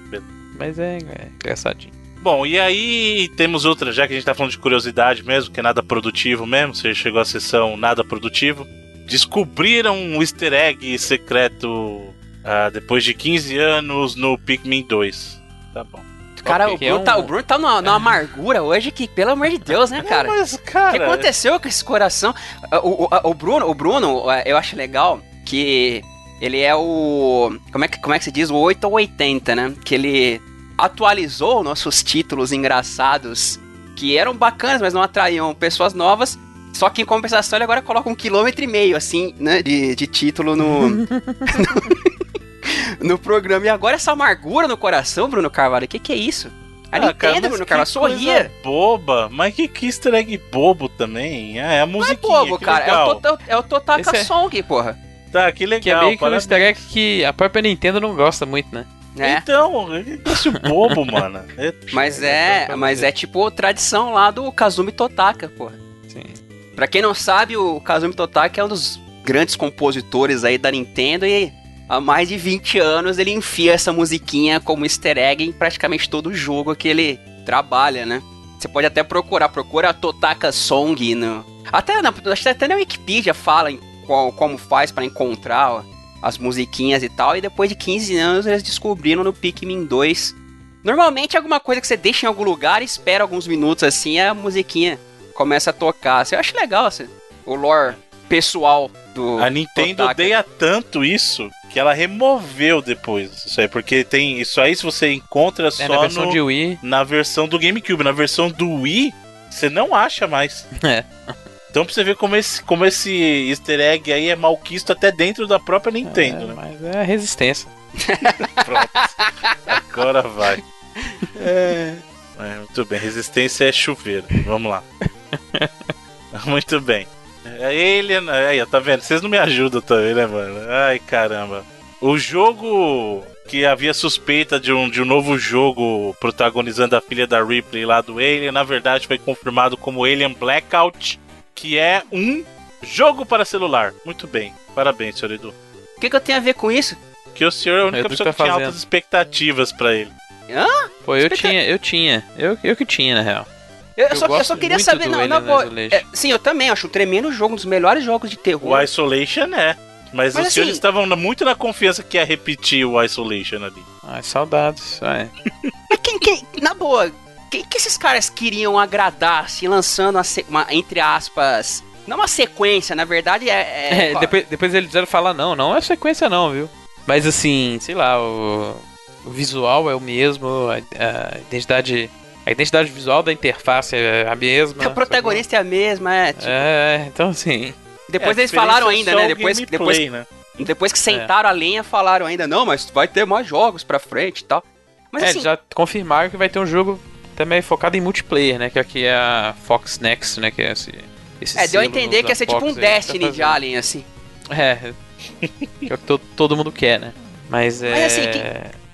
Mas é, é engraçadinho. Bom, e aí temos outra, já que a gente tá falando de curiosidade mesmo, que é nada produtivo mesmo, você chegou à sessão nada produtivo. Descobriram um easter egg secreto uh, depois de 15 anos no Pikmin 2. Tá bom. Cara, o Bruno, é um... tá, o Bruno tá numa, numa, amargura hoje que, pelo amor de Deus, né, cara? Não, mas, cara... O que aconteceu com esse coração? O, o, o, Bruno, o Bruno, eu acho legal que ele é o. Como é que, como é que se diz? O 8 ou 80, né? Que ele atualizou nossos títulos engraçados que eram bacanas, mas não atraíam pessoas novas. Só que em compensação ele agora coloca um quilômetro e meio, assim, né, de, de título no, no, no, programa. E agora essa amargura no coração, Bruno Carvalho, o que, que é isso? A ah, Nintendo, cara, Bruno Carvalho, sorria. boba, mas que, que easter egg bobo também. Ah, é a musiquinha, Não é bobo, cara, legal. é o, Tota, é o Totaka é... Song, porra. Tá, que legal. Que é meio que um easter egg que a própria Nintendo não gosta muito, né? É. Então, esse bobo, mano. É, mas é, mas é tipo tradição lá do Kazumi Totaka, porra. Sim. Pra quem não sabe, o Kazumi Totaki é um dos grandes compositores aí da Nintendo e há mais de 20 anos ele enfia essa musiquinha como easter egg em praticamente todo jogo que ele trabalha, né? Você pode até procurar, procura a Totaka Song no... Até na, até na Wikipedia fala qual, como faz para encontrar ó, as musiquinhas e tal, e depois de 15 anos eles descobriram no Pikmin 2. Normalmente alguma coisa que você deixa em algum lugar espera alguns minutos assim, a musiquinha começa a tocar. Eu acho legal assim, o lore pessoal do. A Nintendo odeia tanto isso que ela removeu depois isso aí, porque tem isso aí se você encontra só é, na versão no, de Wii. na versão do GameCube, na versão do Wii você não acha mais. É. Então pra você ver como esse, como esse easter egg aí é malquisto até dentro da própria Nintendo, é, né? Mas é resistência. Pronto. Agora vai. É. é. Muito bem, resistência é chuveiro. Vamos lá. muito bem. É ele, aí, tá vendo? Vocês não me ajudam também, né, mano? Ai, caramba. O jogo que havia suspeita de um, de um novo jogo protagonizando a filha da Ripley lá do Alien, na verdade foi confirmado como Alien Blackout, que é um jogo para celular. Muito bem. Parabéns, senhor Edu. O que, que eu tenho a ver com isso? Que o senhor é a única pessoa tá que tinha fazendo. altas expectativas para ele. Hã? Pô, eu tinha, eu tinha. Eu, eu que tinha, na real. Eu, eu só, eu só queria muito saber, do não, na boa. É, sim, eu também acho um tremendo jogo, um dos melhores jogos de terror. O Isolation é. Mas, Mas os senhores assim- estavam muito na confiança que ia repetir o Isolation ali. Ai, saudades. Ai. Mas quem, quem, na boa, quem que esses caras queriam agradar, assim, lançando uma, uma- entre aspas, não uma sequência, na verdade é... é- É, depois, depois eles disseram falar, não, não é sequência não, viu? Mas assim, sei lá, o, o visual é o mesmo, a, a identidade. A identidade visual da interface é a mesma. a protagonista é a mesma, é, tipo, É, então assim. depois É, eles falaram ainda, é só né, o depois, gameplay, depois, né? depois que sentaram a lenha, falaram ainda, não, mas vai ter mais jogos pra frente e tal. Mas é, assim, já confirmaram que vai ter um jogo também focado em multiplayer, né? Que aqui é a Fox Next, né? Que é esse. esse é, deu a entender que ia ser tipo Fox um aí que tá Destiny de. Alien, assim. É. que é o que to- todo mundo quer, né? Mas é. Mas, assim,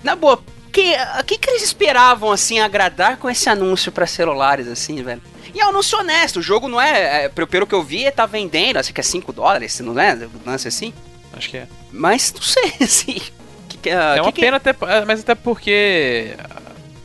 Na boa, que, a que, que eles esperavam, assim, agradar com esse anúncio pra celulares, assim, velho? E é um anúncio honesto, o jogo não é, é, pelo que eu vi, tá vendendo, acho que é 5 dólares, não é? Lance assim. Acho que é. Mas, não sei, assim... Que, que, ah, É uma que que- pena até, é, mas até porque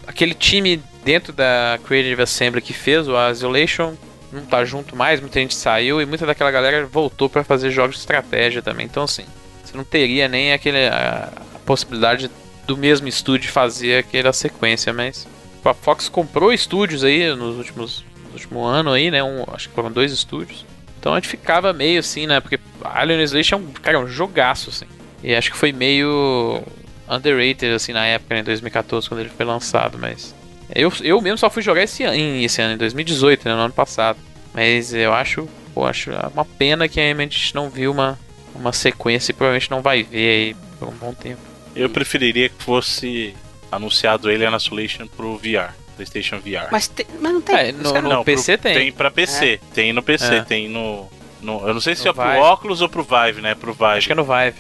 aquele time dentro da Creative Assembly que fez o Isolation não tá junto mais, muita gente saiu e muita daquela galera voltou pra fazer jogos de estratégia também. Então assim, você não teria nem aquele a, a possibilidade do mesmo estúdio fazer aquela sequência, mas a Fox comprou estúdios aí nos últimos no último ano aí, né? Um, acho que foram dois estúdios. Então a gente ficava meio assim, né? Porque Alien Isolation é um, cara, é um jogaço, assim. E acho que foi meio underrated, assim, na época, né, em 2014, quando ele foi lançado, mas... Eu, eu mesmo só fui jogar esse ano, em- esse ano, em 2018, né, no ano passado. Mas eu acho, pô, acho uma pena que a gente não viu uma, uma sequência e provavelmente não vai ver aí por um bom tempo. Eu preferiria que fosse anunciado Alien Isolation pro VR, PlayStation VR. Mas, tem- mas não tem... É, no- no- PC pro, tem. Tem pra PC, tem no PC, É. tem no, no- Eu não sei se No é pro Vive. óculos ou pro Vive, né? Pro Vive. Acho que é no Vive.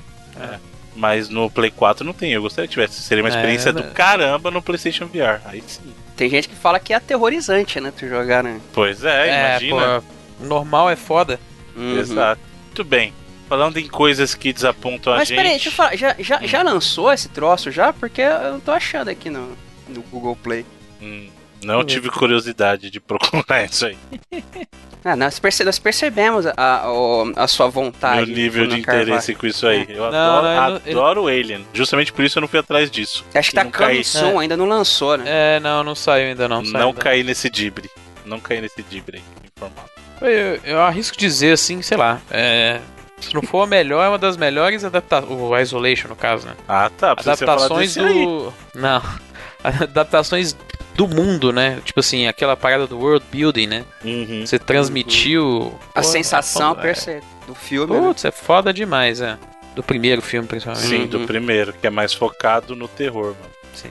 Mas no Play 4 não tem. Eu gostaria que tivesse. Seria uma É, experiência do caramba no PlayStation VR. Aí sim. Tem gente que fala que é aterrorizante, né, tu jogar, né? Pois é, imagina. pô, normal é foda. Uhum. Exato. Muito bem. Falando em coisas que desapontam a Mas gente. peraí, deixa eu falar, já, já, já lançou esse troço já? Porque eu não tô achando aqui no, no Google Play. Hum, não tive curiosidade de procurar isso aí. Ah, nós, perce- nós percebemos a, a, a sua vontade. Meu nível de Carvalho. interesse com isso aí. Eu Não, adoro, não, ele não- adoro Alien. Justamente por isso eu não fui atrás disso. Acho que tá coming soon, ainda não lançou, né? É, não, não saiu ainda não. Não, ainda. caí nesse dibre. Não caí nesse dibre aí, informado. Eu, eu arrisco dizer assim, sei lá. É, se não for a melhor, é uma das melhores adaptações. O Isolation, no caso, né? Ah, tá. Precisa você falar Adaptações do. Não. Adaptações do mundo, né? Tipo assim, aquela parada do world building, né? Uhum. Você transmitiu. A Pô, sensação é foda, do filme. né? Putz, é foda demais, é. Do primeiro filme, principalmente. Sim, Uhum. do primeiro, que é mais focado no terror, mano. Sim.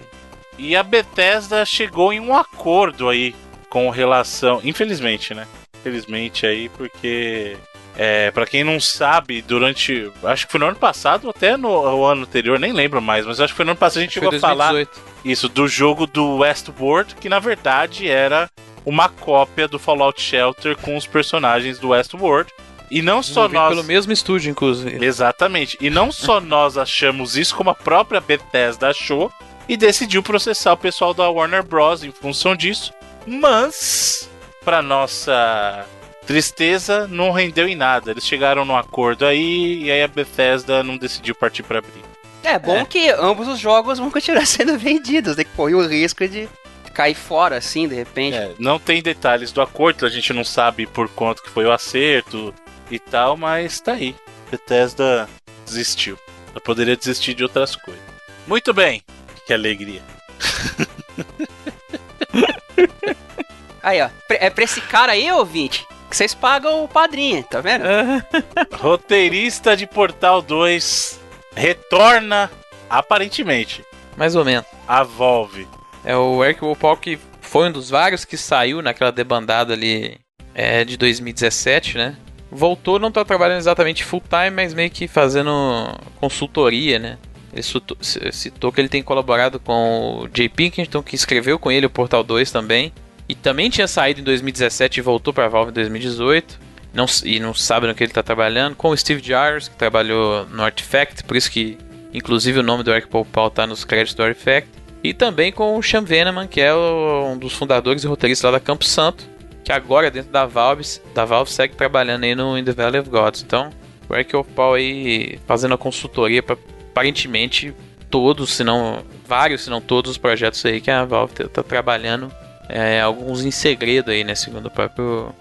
E a Bethesda chegou em um acordo aí com relação. Infelizmente, né? Infelizmente aí, porque. É, para quem não sabe, durante. Acho que foi no ano passado, ou até no, ano anterior, nem lembro mais, mas acho que foi no ano passado a gente chegou a falar 2018. isso do jogo do Westworld, que na verdade era uma cópia do Fallout Shelter com os personagens do Westworld. E não só nós. pelo mesmo estúdio, inclusive. Exatamente. E não só nós achamos isso, como a própria Bethesda achou e decidiu processar o pessoal da Warner Bros. em função disso. Mas, para nossa tristeza, não rendeu em nada. Eles chegaram num acordo aí e aí a Bethesda não decidiu partir para abrir. É bom É. que ambos os jogos vão continuar sendo vendidos, né? Que corre o risco de cair fora, assim, de repente. É, não tem detalhes do acordo, a gente não sabe por quanto que foi o acerto e tal, mas tá aí. Bethesda desistiu. Ela poderia desistir de outras coisas. Muito bem. Que alegria. Aí, ó. É pra esse cara aí, ouvinte, que vocês pagam o padrinho, tá vendo? Roteirista de Portal 2 retorna, aparentemente, Mais ou menos. a Valve. É o Eric Wopal que foi um dos vários que saiu naquela debandada ali é, de 2017, né? Voltou, não tá trabalhando exatamente full time, mas meio que fazendo consultoria, né? Ele citou, citou que ele tem colaborado com o Jay Pinkington, que escreveu com ele o Portal 2 também. E também tinha saído em 2017 e voltou pra Valve em 2018. Não, e não sabe no que ele tá trabalhando. Com o Steve Jars, que trabalhou no Artifact, por isso que inclusive o nome do Eric Paul tá nos créditos do Artifact. E também com o Sean Veneman, que é um dos fundadores e roteiristas lá da Campo Santo, que agora dentro da Valve, da Valve segue trabalhando aí no In the Valley of Gods. Então, o Eric Paul aí fazendo a consultoria para aparentemente todos, se não vários, se não todos os projetos aí que a Valve tá, tá trabalhando, é, alguns em segredo aí, né, segundo o próprio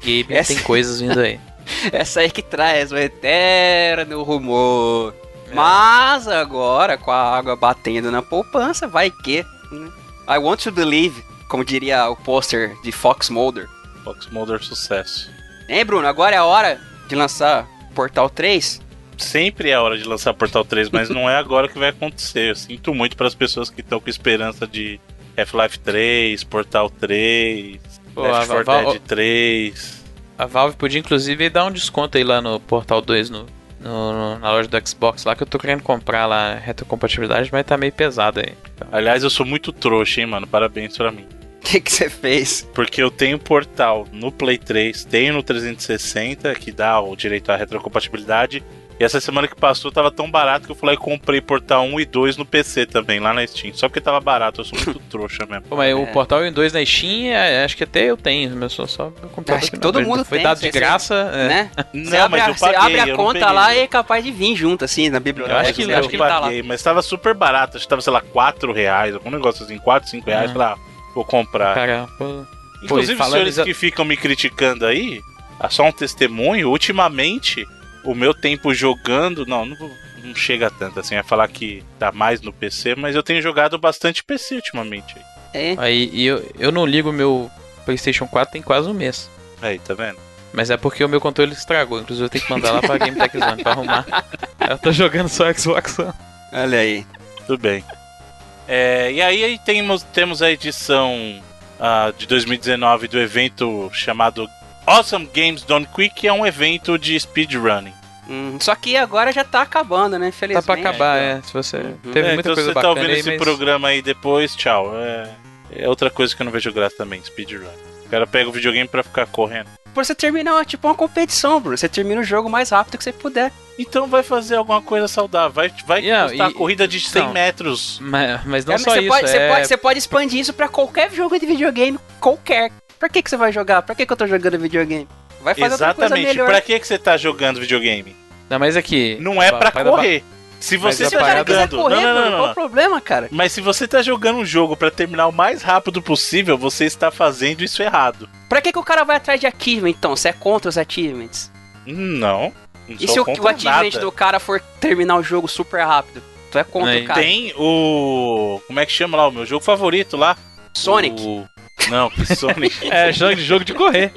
Gabe, Essa- tem coisas vindo aí. Essa aí que traz o eterno rumor. Mas agora, com a água batendo na poupança, vai que. né? I want to believe, como diria o pôster de Fox Mulder. Fox Mulder sucesso. Hein, Bruno? Agora é a hora de lançar Portal 3? Sempre é hora de lançar Portal 3, mas não é agora que vai acontecer. Eu sinto muito para as pessoas que estão com esperança de Half-Life 3, Portal 3, Pô, Left a 4 Val- Dead 3. A Valve podia inclusive dar um desconto aí lá no Portal 2 no, no- na loja do Xbox lá que eu tô querendo comprar lá retrocompatibilidade, mas tá meio pesado aí. Aliás, eu sou muito trouxa, hein, mano? Parabéns pra mim. O que que você fez? Porque eu tenho Portal no Play 3, tenho no 360, que dá o direito à retrocompatibilidade. E essa semana que passou tava tão barato que eu fui lá e comprei Portal 1 e 2 no PC também, lá na Steam. Só porque tava barato, eu sou muito trouxa mesmo. Pô, mas o É. Portal 1 e 2 na Steam, é, acho que até eu tenho, mas só, só computador Acho que não. todo mundo Foi tem, dado você- de graça. é. Né? Não, Você abre, mas a, eu você paguei, abre a eu não conta lá e é capaz de vir junto, assim, na biblioteca. Eu acho que- Você eu acho que eu ele tá lá. paguei, mas tava super barato, acho que tava, sei lá, 4 reais, algum negócio assim, 4, 5 reais, Uhum. falei, ah, vou comprar. Cara, pô, Inclusive, os senhores falando que ficam me criticando aí, ah, só um testemunho, ultimamente, o meu tempo jogando, não, não, não chega tanto assim, é falar que tá mais no PC, mas eu tenho jogado bastante PC ultimamente. É. aí e eu, eu não ligo o meu PlayStation 4 tem quase um mês. Aí, tá vendo? Mas é porque o meu controle estragou, inclusive eu tenho que mandar lá pra Game Tech Zone pra arrumar. Eu tô jogando só Xbox One. Olha aí. Tudo bem. É, e aí, temos, temos a edição ah, de 2019 do evento chamado Awesome Games Done Quick, é um evento de speedrunning. Hum, só que agora já tá acabando, né? Tá Infelizmente. pra acabar, é. Se você. Teve É, muita então coisa você tá bacana ouvindo aí, esse mas... programa aí depois, tchau. É, é outra coisa que eu não vejo graça também, speedrun. O cara pega o videogame pra ficar correndo. Por você terminar, tipo, uma competição, Bruno. Você termina o jogo o mais rápido que você puder. Então vai fazer alguma coisa saudável. Vai, vai Yeah, postar e- a corrida de 100 não. metros. Mas, mas não É, só você, isso, pode, você, é... pode, você pode expandir isso pra qualquer jogo de videogame, qualquer. Pra que, que você vai jogar? Pra que, que eu tô jogando videogame? Vai fazer outra coisa Exatamente. Pra que, que você tá jogando videogame? Não, mas aqui... Não é pra correr. Se você Se tá cara quiser jogando. correr, não, não, Bruno, não, qual não. o problema, cara? Mas se você tá jogando um jogo pra terminar o mais rápido possível, você está fazendo isso errado. Pra que, que o cara vai atrás de achievement, então? Você é contra os achievements? Não. não E sou se o, contra o achievement nada. do cara for terminar o jogo super rápido? Tu é contra Aí. o cara. Tem o. Como é que chama lá? O meu jogo favorito lá? Sonic. O... Não, que Sonic. É, jogo de jogo de correr.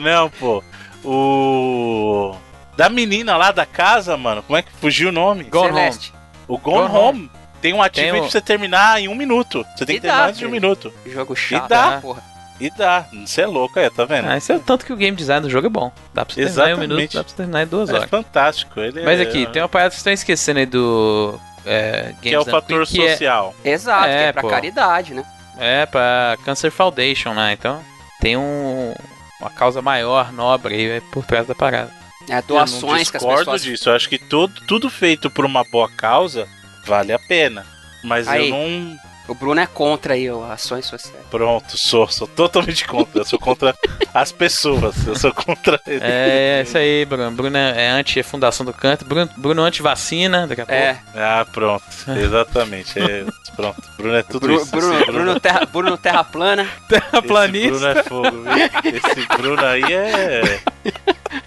Não, pô. O. Da menina lá da casa, mano. Como é que fugiu o nome? Gone Celeste. O Gone, Gone Home. Tem um achievement Tem o- pra você terminar em um minuto. Você tem E que terminar antes de um minuto. Jogo chato, dá. porra. E dá. Você é louco, é, tá vendo? Ah, isso é o tanto que o game design do jogo é bom. Dá pra você terminar em um minuto, dá pra você terminar em duas É horas. fantástico. Ele Mas é- aqui, tem uma parada que vocês estão esquecendo aí do... É, Que é o fator Quick, que é- social. Exato, que É, é pra pô. caridade, né? É, pra Cancer Foundation lá. Então tem um, uma causa maior, nobre aí por trás da parada. É, doações que as pessoas... disso. Eu acho que tudo, tudo feito por uma boa causa vale a pena. Mas aí. eu não o Bruno é contra aí, ações sociais. Pronto, sou, sou totalmente contra. Eu sou contra as pessoas. Eu sou contra ele. É, é isso aí, Bruno. Bruno é anti-fundação do canto. Bruno, Bruno anti-vacina, daqui a é. pouco. Ah, pronto. Exatamente. É, pronto. Bruno é tudo Bruno, isso. Bruno, Bruno, Bruno, terra, Bruno terra plana. Terraplanista. Bruno é fogo, viu? Esse Bruno aí é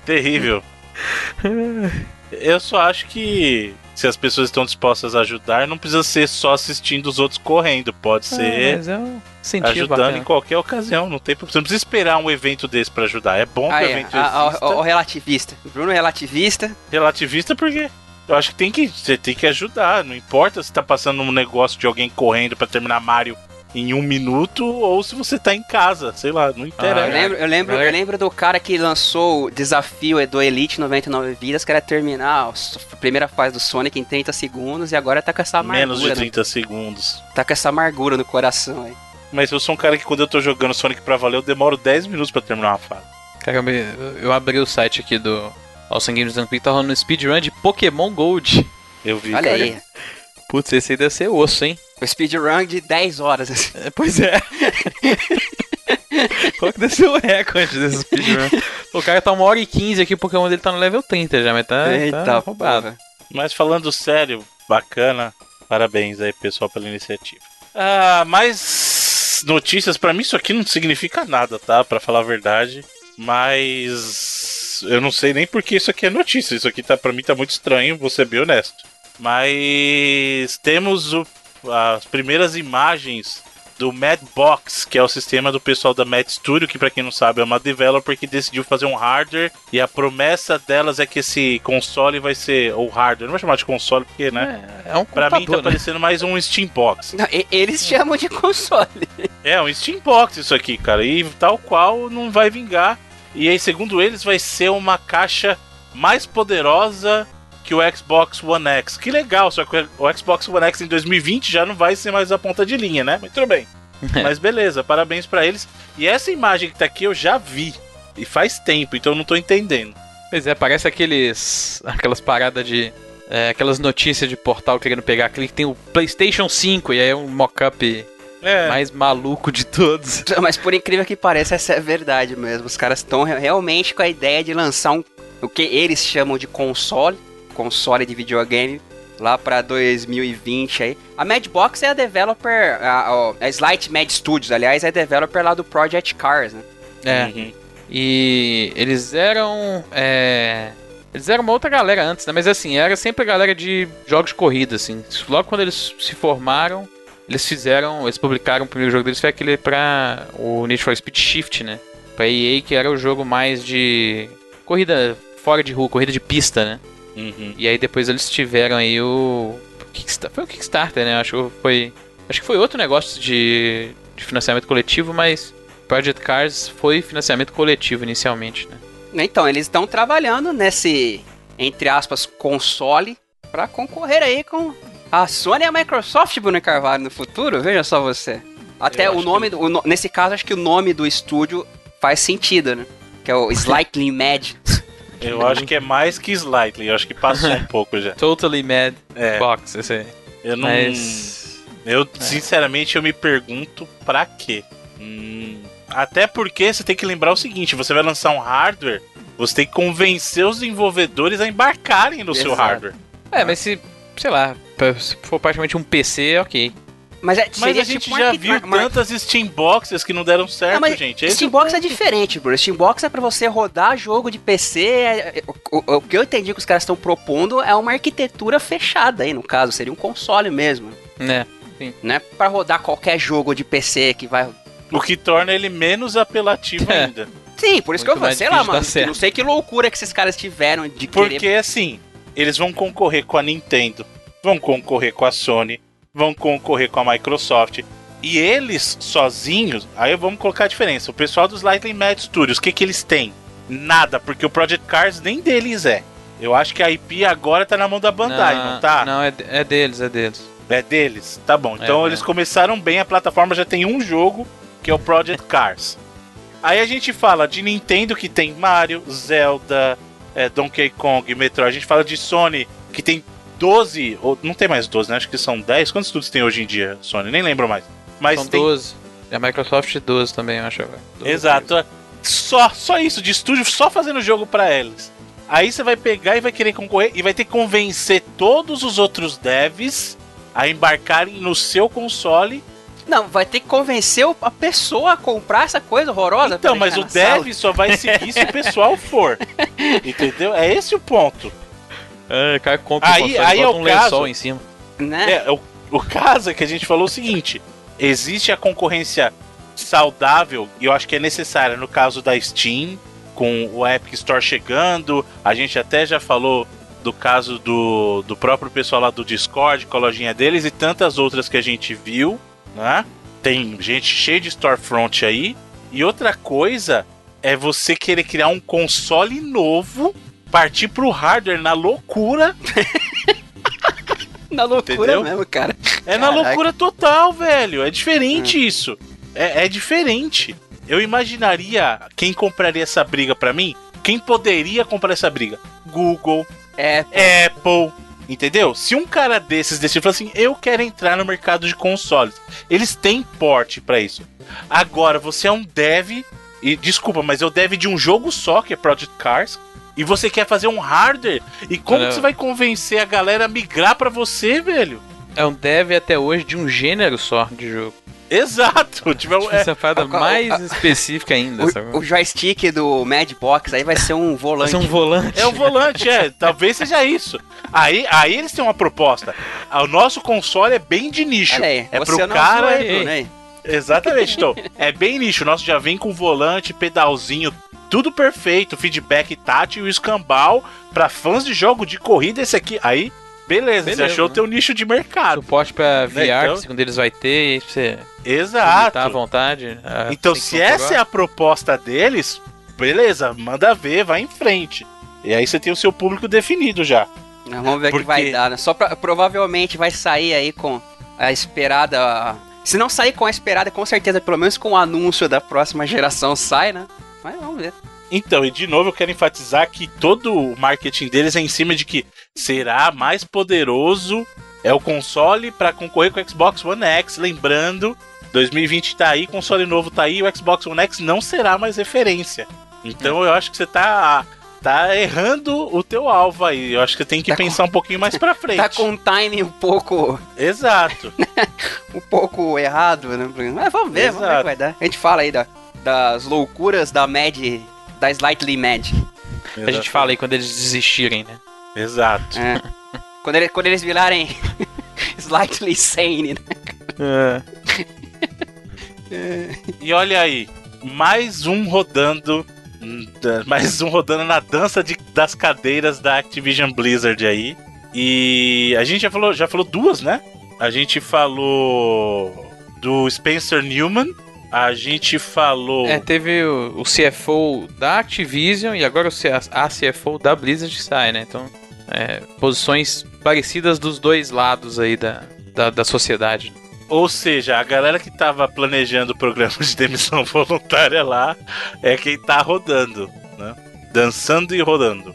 terrível. Eu só acho que se as pessoas estão dispostas a ajudar, não precisa ser só assistindo os outros correndo, pode é, ser é ajudando bacana. em qualquer ocasião, não tem você não precisa esperar um evento desse para ajudar. É bom ah, que o evento a, exista. O relativista. Bruno é relativista. Relativista por quê? Eu acho que tem que você tem que ajudar, não importa se tá passando um negócio de alguém correndo para terminar Mario em um minuto ou se você tá em casa, sei lá, não interessa. Ah, eu lembro, eu lembro, eu lembro do cara que lançou o desafio do Elite 99 vidas, que era terminar a primeira fase do Sonic em 30 segundos e agora tá com essa amargura. Menos de 30 no... segundos. Tá com essa amargura no coração aí. Mas eu sou um cara que quando eu tô jogando Sonic pra valer, eu demoro 10 minutos para terminar uma fase. Cara, eu, abri o site aqui do Awesome Games and tá rolando um speedrun de Pokémon Gold. Eu vi, Olha cara. aí. Putz, esse aí deve ser osso, hein? O speedrun de 10 horas. Assim. É, pois é. Qual que deve ser o recorde desse speedrun? o cara tá uma hora e 15 aqui, o Pokémon dele tá no level 30 já, mas tá, Eita, tá roubado. Mas falando sério, bacana. Parabéns aí, pessoal, pela iniciativa. Ah, mais notícias. para mim isso aqui não significa nada, tá? Para falar a verdade. Mas eu não sei nem porque isso aqui é notícia. Isso aqui tá para mim tá muito estranho, vou ser bem honesto. Mas temos o, as primeiras imagens do Madbox, que é o sistema do pessoal da Mad Studio, que para quem não sabe é uma developer que decidiu fazer um hardware e a promessa delas é que esse console vai ser ou hardware, não vou chamar de console porque, né? É, é um Para mim tá né? parecendo mais um Steam Box. Não, eles chamam de console. É, um Steam Box isso aqui, cara, e tal qual não vai vingar. E aí, segundo eles, vai ser uma caixa mais poderosa que o Xbox One X. Que legal, só que o Xbox One X em 2020 já não vai ser mais a ponta de linha, né? Muito bem. Mas beleza, parabéns para eles. E essa imagem que tá aqui eu já vi. E faz tempo, então eu não tô entendendo. Pois é, parece aqueles. aquelas paradas de. É, aquelas notícias de portal querendo pegar aquele que tem o PlayStation 5 e aí é um mock-up é. mais maluco de todos. Mas por incrível que pareça, essa é verdade mesmo. Os caras estão realmente com a ideia de lançar um. O que eles chamam de console console de videogame lá para 2020 aí. A Madbox é a developer, a, a Slight Mad Studios, aliás, é a developer lá do Project Cars, né? É. Uhum. E eles eram. É, eles eram uma outra galera antes, né? Mas assim, era sempre a galera de jogos de corrida, assim. Logo quando eles se formaram, eles fizeram. Eles publicaram o primeiro jogo deles, foi aquele pra o Need for Speed Shift, né? Pra EA, que era o jogo mais de. corrida fora de rua, corrida de pista, né? Uhum. E aí depois eles tiveram aí o. Foi o Kickstarter, né? Acho que foi. Acho que foi outro negócio de, de financiamento coletivo, mas Project Cars foi financiamento coletivo inicialmente, né? Então, eles estão trabalhando nesse, entre aspas, console para concorrer aí com a Sony e a Microsoft, Bruno Carvalho, no futuro. Veja só você. Até Eu o nome, que... do, o, nesse caso, acho que o nome do estúdio faz sentido, né? Que é o Slightly Mad. Eu acho que é mais que slightly, eu acho que passou um pouco já. Totally Mad é. Box, esse aí. Eu não. Mas... Eu, sinceramente, eu me pergunto pra quê? Hum, até porque você tem que lembrar o seguinte: você vai lançar um hardware, você tem que convencer os desenvolvedores a embarcarem no Exato. seu hardware. É, mas se, sei lá, se for praticamente um PC, ok. Mas, é, mas a gente tipo já viu tantas Steam Boxes que não deram certo, não, gente. Esse Steam Box é diferente, bro. Steam Box é pra você rodar jogo de PC. É, é, o, o, que eu entendi que os caras estão propondo é uma arquitetura fechada aí, no caso. Seria um console mesmo. Né, sim. Não é pra rodar qualquer jogo de PC que vai... O que torna ele menos apelativo é. ainda. Sim, por isso Muito que eu sei lá, mano. Não sei que loucura que esses caras tiveram de Porque, querer... assim, eles vão concorrer com a Nintendo, vão concorrer com a Sony, vão concorrer com a Microsoft. E eles sozinhos, aí vamos colocar a diferença. O pessoal dos Lightning Mad Studios, o que, que eles têm? Nada, porque o Project Cars nem deles é. Eu acho que a IP agora tá na mão da Bandai, não, não tá? Não, é, é deles, é deles. É deles. Tá bom. Então É, eles é. começaram bem, a plataforma já tem um jogo, que é o Project Cars. Aí a gente fala de Nintendo, que tem Mario, Zelda, é, Donkey Kong, Metroid. A gente fala de Sony, que tem 12, ou não tem mais 12, né? Acho que são 10. Quantos estúdios tem hoje em dia, Sony? Nem lembro mais. Mas São tem 12. E a Microsoft 12 também, eu acho. agora. 12 Exato. Só, só isso, de estúdio, só fazendo jogo pra eles. Aí você vai pegar e vai querer concorrer e vai ter que convencer todos os outros devs a embarcarem no seu console. Não, vai ter que convencer a pessoa a comprar essa coisa horrorosa. Então, mas o dev só vai seguir se o pessoal for. Entendeu? É esse o ponto. É, o cara compra Aí- aí é um lençol caso- em cima. Né? É, o, o caso é que a gente falou o seguinte: existe a concorrência saudável, e eu acho que é necessária no caso da Steam, com o Epic Store chegando. A gente até já falou do caso do, do próprio pessoal lá do Discord, com a lojinha deles, e tantas outras que a gente viu, né? Tem gente cheia de storefront aí. E outra coisa é você querer criar um console novo, partir pro hardware na loucura Na loucura Entendeu? mesmo, cara. É na Caraca. loucura total, velho. É diferente isso. É, é diferente. Eu imaginaria quem compraria essa briga pra mim. Quem poderia comprar essa briga? Google, É, Apple. Entendeu? Se um cara desses decide falar assim, eu quero entrar no mercado de consoles, eles têm porte pra isso. Agora, você é um dev, e desculpa, mas é o dev de um jogo só, que é Project Cars, e você quer fazer um hardware, e como que você vai convencer a galera a migrar pra você, velho? É um dev até hoje de um gênero só de jogo. Exato! Tipo, é- Essa parada a- mais a- específica ainda, sabe? o, o joystick do Mad Box aí vai ser um Vai volante. ser um volante. É o volante, é. Talvez seja isso. Aí, aí eles têm uma proposta. O nosso console é bem de nicho. Olha aí, é pro cara. zoa aí. Exatamente, então. É bem nicho. O nosso já vem com volante, pedalzinho, tudo perfeito. Feedback tátil e o escambau. Pra fãs de jogo de corrida, esse aqui. Aí, beleza, você Beleza, achou o né? teu nicho de mercado. Suporte pra VR, então? que segundo eles vai ter, e aí você Exato. à vontade. ah, Então, se essa é a proposta deles, beleza, manda ver, vai em frente. E aí você tem o seu público definido já. Nós Vamos ver o Porque- que vai dar, né? Só pra, provavelmente vai sair aí com a esperada. Se não sair com a esperada, com certeza, pelo menos com o anúncio da próxima geração sai, né? Mas vamos ver. Então, e de novo eu quero enfatizar que todo o marketing deles é em cima de que será mais poderoso é o console para concorrer com o Xbox One X. Lembrando, 2020 tá aí, console novo tá aí, o Xbox One X não será mais referência. Então eu acho que você tá tá errando o teu alvo aí. Eu acho que você tem que Tá com- pensar um pouquinho mais pra frente. Tá com um timing um pouco, Exato. um pouco errado, né? Mas vamos ver, vamos ver o Exato. que vai dar. A gente fala aí da- das loucuras da Mad, da Slightly Mad. A gente fala aí quando eles desistirem, né? Exato. É. quando, ele- quando eles virarem Slightly Sane, né? E olha aí, mais um rodando. da- Mais um rodando na dança de- das cadeiras da Activision Blizzard aí. E a gente já falou, já falou duas, né? A gente falou do Spencer Newman. A gente falou. É, teve o, o CFO da Activision e agora o C- a CFO da Blizzard sai, né? Então, é, posições parecidas dos dois lados aí da, da, da sociedade. Ou seja, a galera que tava planejando o programa de demissão voluntária lá é quem tá rodando, né? Dançando e rodando.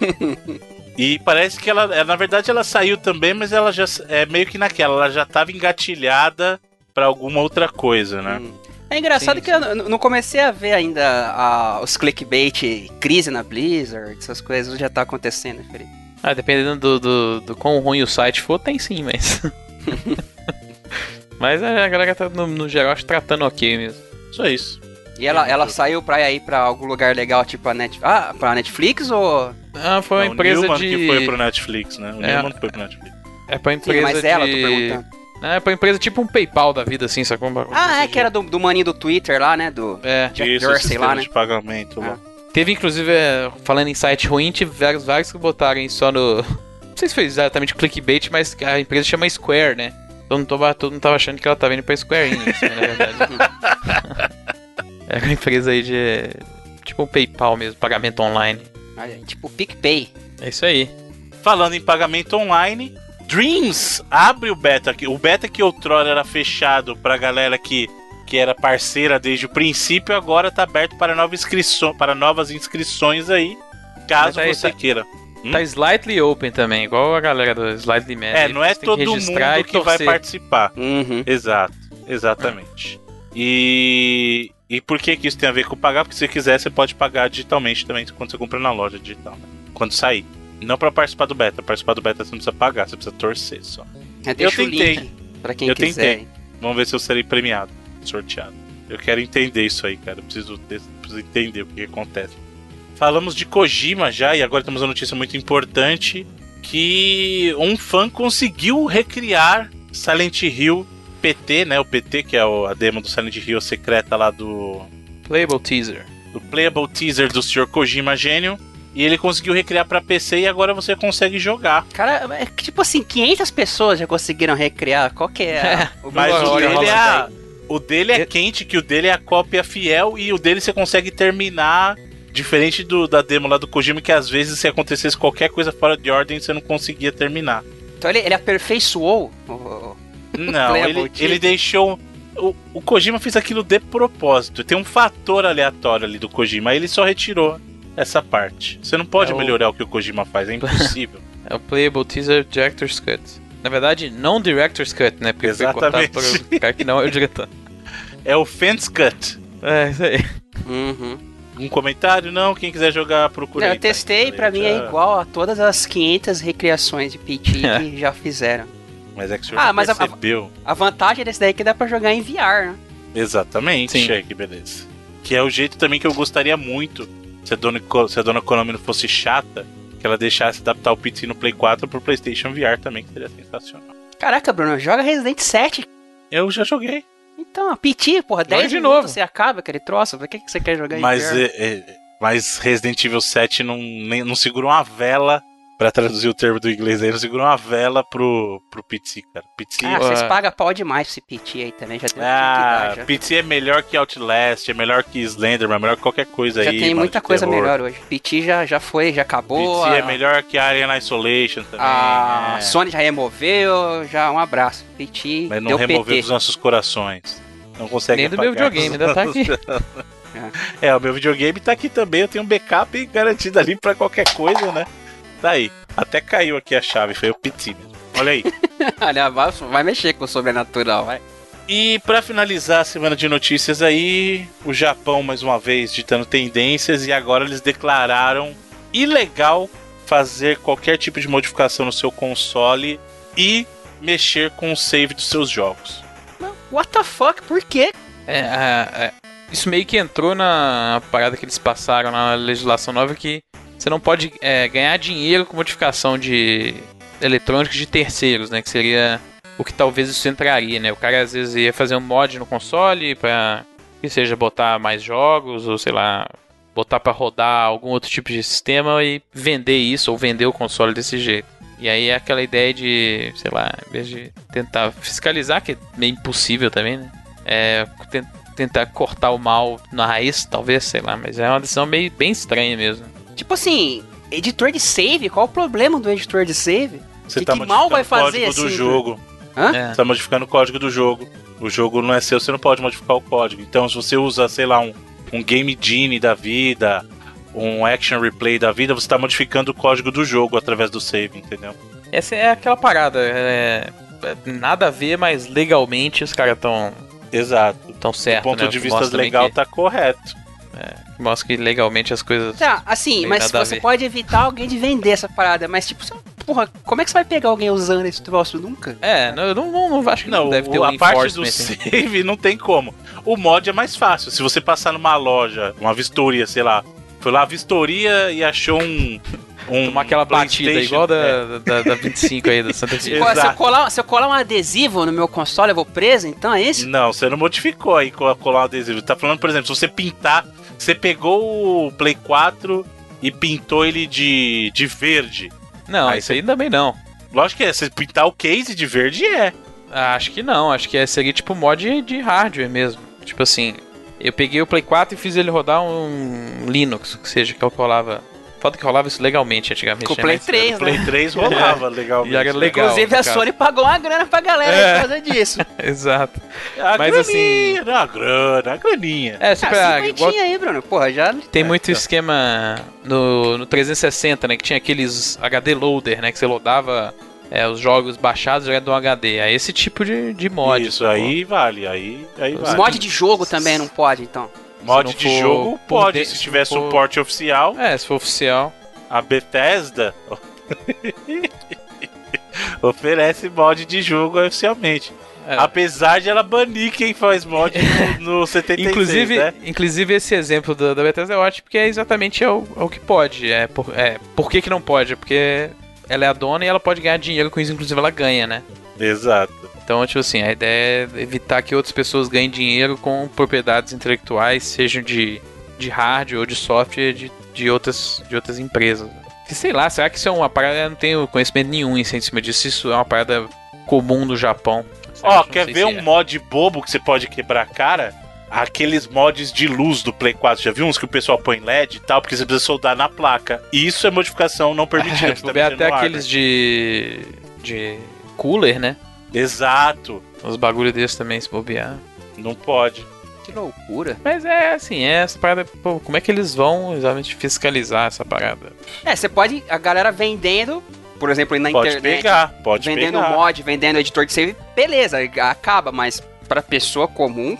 e parece que ela, é, na verdade, ela saiu também, mas ela já é meio que naquela, ela já tava engatilhada pra alguma outra coisa, né? Hum. É engraçado Sim, que eu n- não comecei a ver ainda a- os clickbait, crise na Blizzard, essas coisas já tá acontecendo, Felipe. Ah, dependendo do, do, do quão ruim o site for, tem sim, mas. mas a galera tá, no, no geral, acho, tratando ok mesmo. Só isso. E ela, ela saiu pra ir pra algum lugar legal, tipo a Netflix. Ah, pra Netflix ou. Ah, foi uma Não, o empresa Newman de. que foi pro Netflix, né? O É. Newman foi pro Netflix. É pra Sim, empresa mas de. ela, tô perguntando. É pra empresa tipo um PayPal da vida, assim, sacou? Ah, é que era do, do maninho do Twitter lá, né? Do. É. Jack Isso, Dorsey lá, né? de pagamento lá. Teve, inclusive, é, falando em site ruim, tive vários, vários que botaram aí só no. Não sei se foi exatamente clickbait, mas a empresa chama Square, né? Todo mundo, tava, todo mundo tava achando que ela tava indo pra Square Enix, né, na verdade. é uma empresa aí de. Tipo um PayPal mesmo, pagamento online. Aí, tipo PicPay. É isso aí. Falando em pagamento online, Dreams abre o beta. O beta que outrora era fechado pra galera que, que era parceira desde o princípio, agora tá aberto para, nova inscrição, para novas inscrições aí, caso aí você tá- queira. Hum? Tá slightly open também, igual a galera do Slightly Mad. É, não é todo mundo que vai participar. Uhum. Exato, exatamente. E, e por que, que isso tem a ver com pagar? Porque se você quiser, você pode pagar digitalmente também quando você compra na loja digital, né? Quando sair. Não pra participar do beta. Participar do beta você não precisa pagar, você precisa torcer só. Eu deixo o tentei. link pra quem Eu quiser. tentei. Vamos ver se eu serei premiado, sorteado. Eu quero entender isso aí, cara. Eu preciso, preciso entender o que, que acontece. Falamos de Kojima já, e agora temos uma notícia muito importante: que um fã conseguiu recriar Silent Hill PT, né? O PT, que é a demo do Silent Hill secreta lá do, Playable teaser. do playable teaser do Sr. Kojima Gênio. E ele conseguiu recriar pra PC e agora você consegue jogar. Cara, é que, tipo assim, 500 pessoas já conseguiram recriar. Qual que é o Mas o Olha, dele, é a- o dele é Eu- quente, que o dele é a cópia fiel e o dele você consegue terminar. Diferente do, da demo lá do Kojima, que às vezes se acontecesse qualquer coisa fora de ordem, você não conseguia terminar. Então ele, ele aperfeiçoou o- Não, ele, ele deixou. O, o Kojima fez aquilo de propósito. Tem um fator aleatório ali do Kojima, aí ele só retirou essa parte. Você não pode É o- melhorar o que o Kojima faz, é impossível. É o Playable teaser Director's Cut. Na verdade, não Director's Cut, né? Porque foi Exatamente. cortado por um cara que não é o diretor. é o Fence Cut. É, isso aí. Uhum. Um comentário? Não, quem quiser jogar, procura eu testei, tá? pra mim é Já- igual a todas as 500 recriações de PT que já fizeram. Mas é que o senhor Ah, mas a- percebeu. A vantagem desse daí é que dá pra jogar em VR, né? Exatamente, Sim. aí que beleza. Que é o jeito também que eu gostaria muito, se a dona, se a dona Konami não fosse chata, que ela deixasse adaptar o PT no Play 4 pro PlayStation VR também, que seria sensacional. Caraca, Bruno, joga Resident 7. Eu já joguei, Então, PT, porra, Joga 10 de novo. você acaba aquele troço. Pra que, que você quer jogar em mas, VR? é, é, mas Resident Evil 7 não, nem, não segura uma vela, pra traduzir o termo do inglês aí, não segura uma vela pro, pro PT, cara. PT, Ah, Sim, vocês ó. pagam pau demais pra esse PT aí também, já deu ah, já. PT é melhor que Outlast, é melhor que Slenderman, é melhor que qualquer coisa Já aí. tem mano, muita coisa terror. melhor hoje. PT já, já foi, já acabou. PT a, é melhor que Alien Isolation também. A é. Sony já removeu, já um abraço. PT Mas não deu removeu PT. dos nossos corações. Não consegue Nem do meu videogame, ainda tá aqui. É, o meu videogame tá aqui também. Eu tenho um backup garantido ali pra qualquer coisa, né? Tá aí. Até caiu aqui a chave, foi o mesmo. Olha aí. Olha, vai, mexer com o sobrenatural, vai. E pra finalizar a semana de notícias aí, o Japão mais uma vez ditando tendências e agora eles declararam ilegal fazer qualquer tipo de modificação no seu console e mexer com o save dos seus jogos. What the fuck? Por quê? É, é, é, isso meio que entrou na parada que eles passaram na legislação nova que você não pode é, ganhar dinheiro com modificação de eletrônicos de terceiros, né? Que seria o que talvez isso entraria, né? O cara às vezes ia fazer um mod no console pra que seja botar mais jogos ou sei lá, botar pra rodar algum outro tipo de sistema e vender isso ou vender o console desse jeito. E aí é aquela ideia de, sei lá, em vez de tentar fiscalizar, que é meio impossível também, né? É, ten- tentar cortar o mal na raiz, talvez, sei lá, mas é uma decisão meio bem estranha mesmo. Tipo assim, editor de save? Qual o problema do editor de save? Você Que- tá que modificando mal vai o código fazer, do assim, jogo. Hã? É. Você tá modificando o código do jogo. O jogo não é seu, você não pode modificar o código. Então, se você usa, sei lá, um, um Game Genie da vida, um Action Replay da vida, você tá modificando o código do jogo através do save, entendeu? Essa é aquela parada, é, é nada a ver, mas legalmente os caras estão Exato. tão Do certo, ponto né? de vista legal, que, tá correto. Mostra que legalmente as coisas... Tá, assim, mas você pode evitar alguém de vender essa parada, mas tipo, você- porra, como é que você vai pegar alguém usando esse troço nunca? É, não, eu não, não, não acho que não, Não, deve ter o- um a parte do save não tem como. O mod é mais fácil. Se você passar numa loja, uma vistoria, sei lá, foi lá a vistoria e achou um. um Tomar aquela batida igual É. da, da, da 25 aí, da Santa se, eu colar, se eu colar um adesivo no meu console, eu vou preso, então é isso? Não, você não modificou aí co- colar um adesivo. Tá falando, por exemplo, se você pintar, você pegou o Play 4 e pintou ele de, de verde. Não, Aí isso aí também não. Lógico que é, se pintar o case de verde é. Ah, Acho que não, acho que é, seria tipo mod de hardware mesmo. Tipo assim, eu peguei o Play 4 e fiz ele rodar um Linux, que seja, que eu colava Foda que rolava isso legalmente antigamente. Com né? Play Mas- 3, né? Play 3 rolava legal. E era legal. Inclusive a. Sony pagou uma grana pra galera É. por causa disso. Exato. A Mas, graninha, não, a grana, a graninha. É, sempre ah, igual aí, Bruno. Porra, já... tem É, muito então. esquema no, no 360, né? Que tinha aqueles HD loader, né? Que você loadava é, os jogos baixados direto do HD. É esse tipo de, de mod. Isso sacou? aí vale, aí, aí Os vale. Mod de jogo também não pode, então. Mod de jogo pode, de- se se tiver for- suporte oficial. É, se for oficial. A Bethesda oferece mod de jogo oficialmente. É. Apesar de ela banir quem faz mod no, no 76, Inclusive, né? inclusive esse exemplo da, da Bethesda é ótimo, porque é exatamente é o, é o que pode. É por, é, por que, que não pode? Porque ela é a dona e ela pode ganhar dinheiro com isso, inclusive ela ganha, né? Exato. Então, tipo assim, a ideia é evitar que outras pessoas ganhem dinheiro com propriedades intelectuais, sejam de, de hardware ou de software de, de, outras, de outras empresas. E sei lá, será que isso é uma parada? Eu não tenho conhecimento nenhum em cima disso. Isso é uma parada comum do Japão. Ó, Não quer ver um é. mod bobo que você pode quebrar a cara? Aqueles mods de luz do Play 4. Já viu uns que o pessoal põe LED e tal? Porque você precisa soldar na placa. E isso é modificação não permitida. É, até aqueles de. de cooler, né? Exato. Os bagulho desses também, se bobear. Não pode. Que loucura. Mas é assim, é essa parada. Pô, como é que eles vão exatamente fiscalizar essa parada? É, você pode... A galera vendendo, por exemplo, na Pode internet... pegar, pode vendendo pegar. mod, vendendo editor de save, beleza, acaba, mas pra pessoa comum.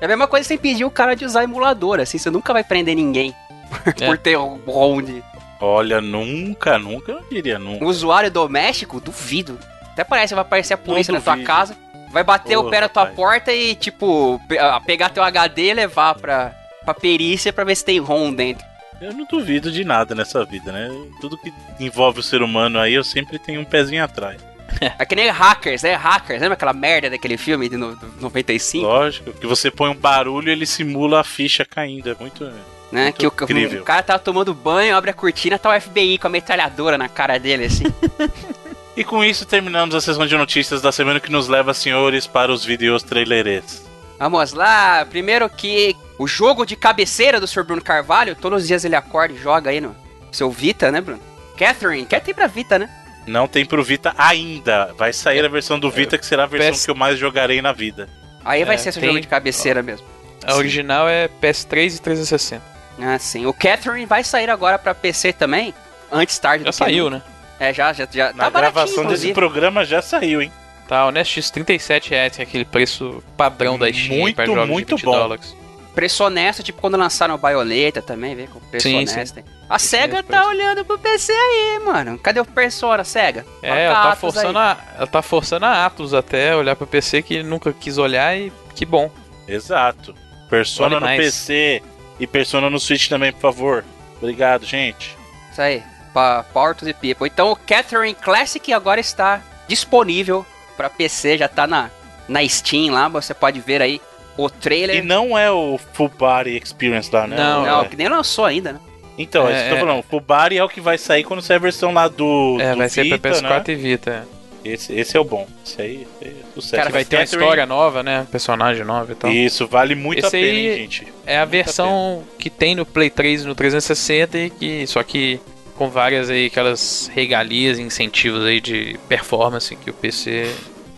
É a mesma coisa sem pedir o cara de usar emulador, assim, você nunca vai prender ninguém É. por ter um ROM de. Olha, nunca, nunca, eu diria nunca. Um usuário doméstico, duvido. Até parece, vai aparecer a polícia Não na tua casa, vai bater o Ô, pé na tua rapaz. porta e, tipo, pe- pegar teu HD e levar pra, pra perícia pra ver se tem ROM dentro. Eu não duvido de nada nessa vida, né? Tudo que envolve o ser humano aí, eu sempre tenho um pezinho atrás. É que nem hackers, é hackers. Lembra aquela merda daquele filme de no, do 95? Lógico, que você põe um barulho e ele simula a ficha caindo. É muito. Né? Muito Que o, incrível. o cara tava tomando banho, abre a cortina, tá o FBI com a metralhadora na cara dele, assim. E com isso terminamos a sessão de notícias da semana que nos leva, senhores, para os vídeos trailerês. Vamos lá, primeiro que o jogo de cabeceira do Sr. Bruno Carvalho, todos os dias ele acorda e joga aí no seu Vita, né, Bruno? Catherine, quer ter pra Vita, né? Não tem pro Vita ainda. Vai sair a versão do Vita, que será a versão PS que eu mais jogarei na vida. Aí vai É, ser seu tem- jogo de cabeceira mesmo. A Sim. original é PS3 e 360. Ah, sim. O Catherine vai sair agora pra PC também, antes tarde Já do que saiu, nunca. né? É, já, já, já. Na tá gravação desse programa já saiu, hein? Tá, Honest X, 37 reais, que é aquele preço padrão da Steam Muito, para jogos muito de 20 bom. dólares. Preço honesto, tipo quando lançaram o Bayonetta também, vê com preço Sim, honesto. hein? A Esse SEGA tá preço. olhando pro PC aí, mano. Cadê o Persona, SEGA? É, ela tá, forçando a, ela tá forçando a Atos até olhar pro PC que nunca quis olhar e que bom. Exato. Persona Vale no mais. PC e Persona no Switch também, por favor. Obrigado, gente. Isso aí, pa- Power to the People. Então o Catherine Classic agora está disponível pra PC, já tá na, na Steam lá, você pode ver aí o E trailer. não é o Full Body Experience lá, né? Não, Não, É. que nem lançou ainda, né? Então, é, É, isso que eu tô é. falando. O Full Body é o que vai sair quando sair a versão lá do. É, do vai ser Vita, pra PS4 né? e Vita. Esse, esse é o bom. Esse aí, é sucesso. Cara, vai ter uma história nova, né? Personagem nova e tal. Isso, vale muito Esse a pena, aí- hein, gente. É a versão que tem no Play 3 e no 360 e que só que com várias aí aquelas regalias e incentivos aí de performance que o PC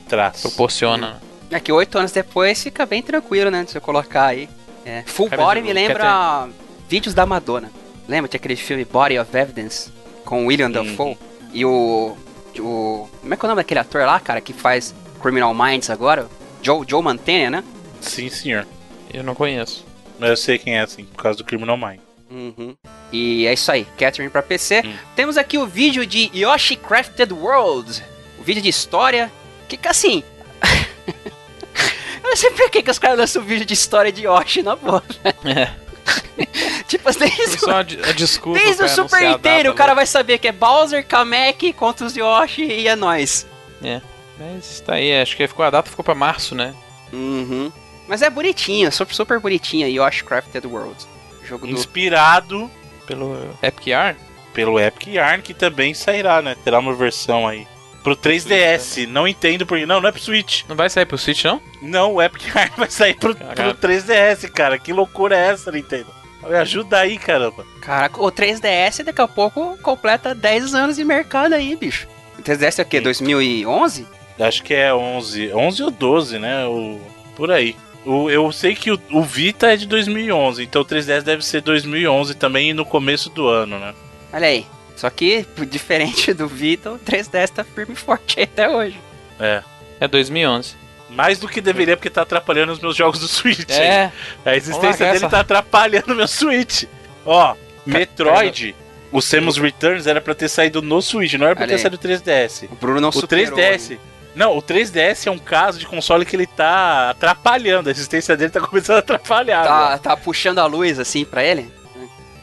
Traz. proporciona. É que oito anos depois fica bem tranquilo, né? De você colocar aí. É. Full Cara, Body me lembra vídeos da Madonna. Lembra de aquele filme Body of Evidence com o William. Dafoe? E o, o. Como é que é o nome daquele ator lá, cara, que faz Criminal Minds agora? Joe, Joe Mantegna, né? Sim, senhor. Eu não conheço. Mas eu sei quem é, assim, por causa do Criminal Mind. Uhum. E é isso aí, Catherine pra PC. Hum. Temos aqui o vídeo de Yoshi Crafted World. O vídeo de história. Que que, assim. Eu não sei por que, que os caras lançam vídeo de história de Yoshi na boa. É. tipo, desde, Só a, de- a desculpa desde o Super data, o cara né? vai saber que é Bowser, Kamek contra os Yoshi e é nóis. Mas tá aí, acho que ficou a data ficou pra março, né? Uhum. Mas é bonitinho, super, super bonitinha. Yoshi Crafted World. Jogo do. Inspirado Pelo Epic Yarn. pelo Epic Yarn, que também sairá, né? Terá uma versão aí. Pro 3DS. Não entendo porque. Não, não é pro Switch. Não vai sair pro Switch, não? Não, o Epic Yarn vai sair pro, pro Caraca. 3DS, cara. Que loucura é essa, Nintendo? Me ajuda aí, caramba. Caraca, o 3DS daqui a pouco completa 10 anos de mercado aí, bicho. O 3DS é o quê? 2011? Acho que é 11. 11 ou 12, né? O... Por aí. O, eu sei que o, o Vita é de 2011, então o 3DS deve ser 2011 também no começo do ano, né? Olha aí. Só que, diferente do Vita, o 3DS tá firme e forte aí até hoje. É. É 2011. Mais do que deveria, porque tá atrapalhando os meus jogos do Switch. aí. É, A existência dele essa- tá atrapalhando meu Switch. Ó, Metroid, o Samus Returns era pra ter saído no Switch, não era pra Olha ter aí. saído no 3DS. O Bruno não O superou 3DS. Não, o 3DS é um caso de console que ele tá atrapalhando. A existência dele tá começando a atrapalhar. Tá, agora. tá puxando a luz assim pra ele?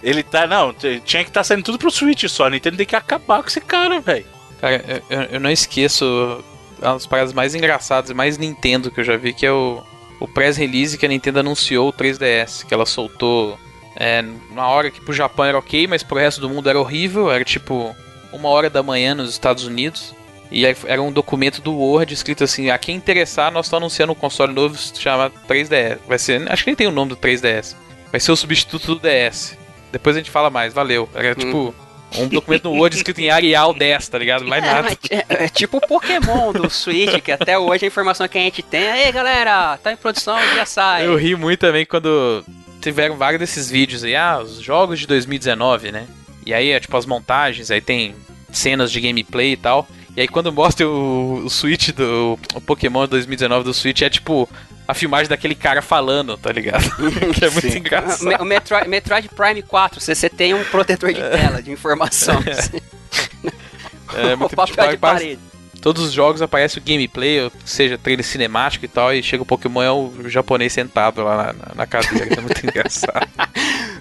Ele tá. Não, tinha que estar saindo tudo pro Switch só. A Nintendo tem que acabar com esse cara, velho. cara, eu- eu, não esqueço uma das paradas mais engraçadas e mais Nintendo que eu já vi, que é o, o press release que a Nintendo anunciou o 3DS, que ela soltou é, na hora que pro Japão era ok, mas pro resto do mundo era horrível, era tipo uma hora da manhã nos Estados Unidos. E aí era um documento do Word escrito assim: a quem interessar, nós estamos anunciando um console novo chamado 3DS. Vai ser, acho que nem tem o nome do 3DS. Vai ser o substituto do DS. Depois a gente fala mais, valeu. Era tipo um documento no Word escrito em Arial 10, tá ligado? Mais É, nada. é, é tipo o Pokémon do Switch, que até hoje a informação que a gente tem é, Ei galera, tá em produção, já sai. Eu ri muito também quando tiveram vários desses vídeos aí, ah, os jogos de 2019, né? E aí, é tipo, as montagens, aí tem cenas de gameplay e tal. E aí quando mostra o, o Switch do o Pokémon 2019 do Switch, é tipo a filmagem daquele cara falando, tá ligado? que é muito Sim. engraçado. O Metroid, Metroid Prime 4, você, você tem um protetor de tela, de informação. É o muito papel tipo, de parede. Todos os jogos aparece o gameplay, ou seja, trailer cinemático e tal, e chega o Pokémon é o japonês sentado lá na, na, cadeira. É muito engraçado.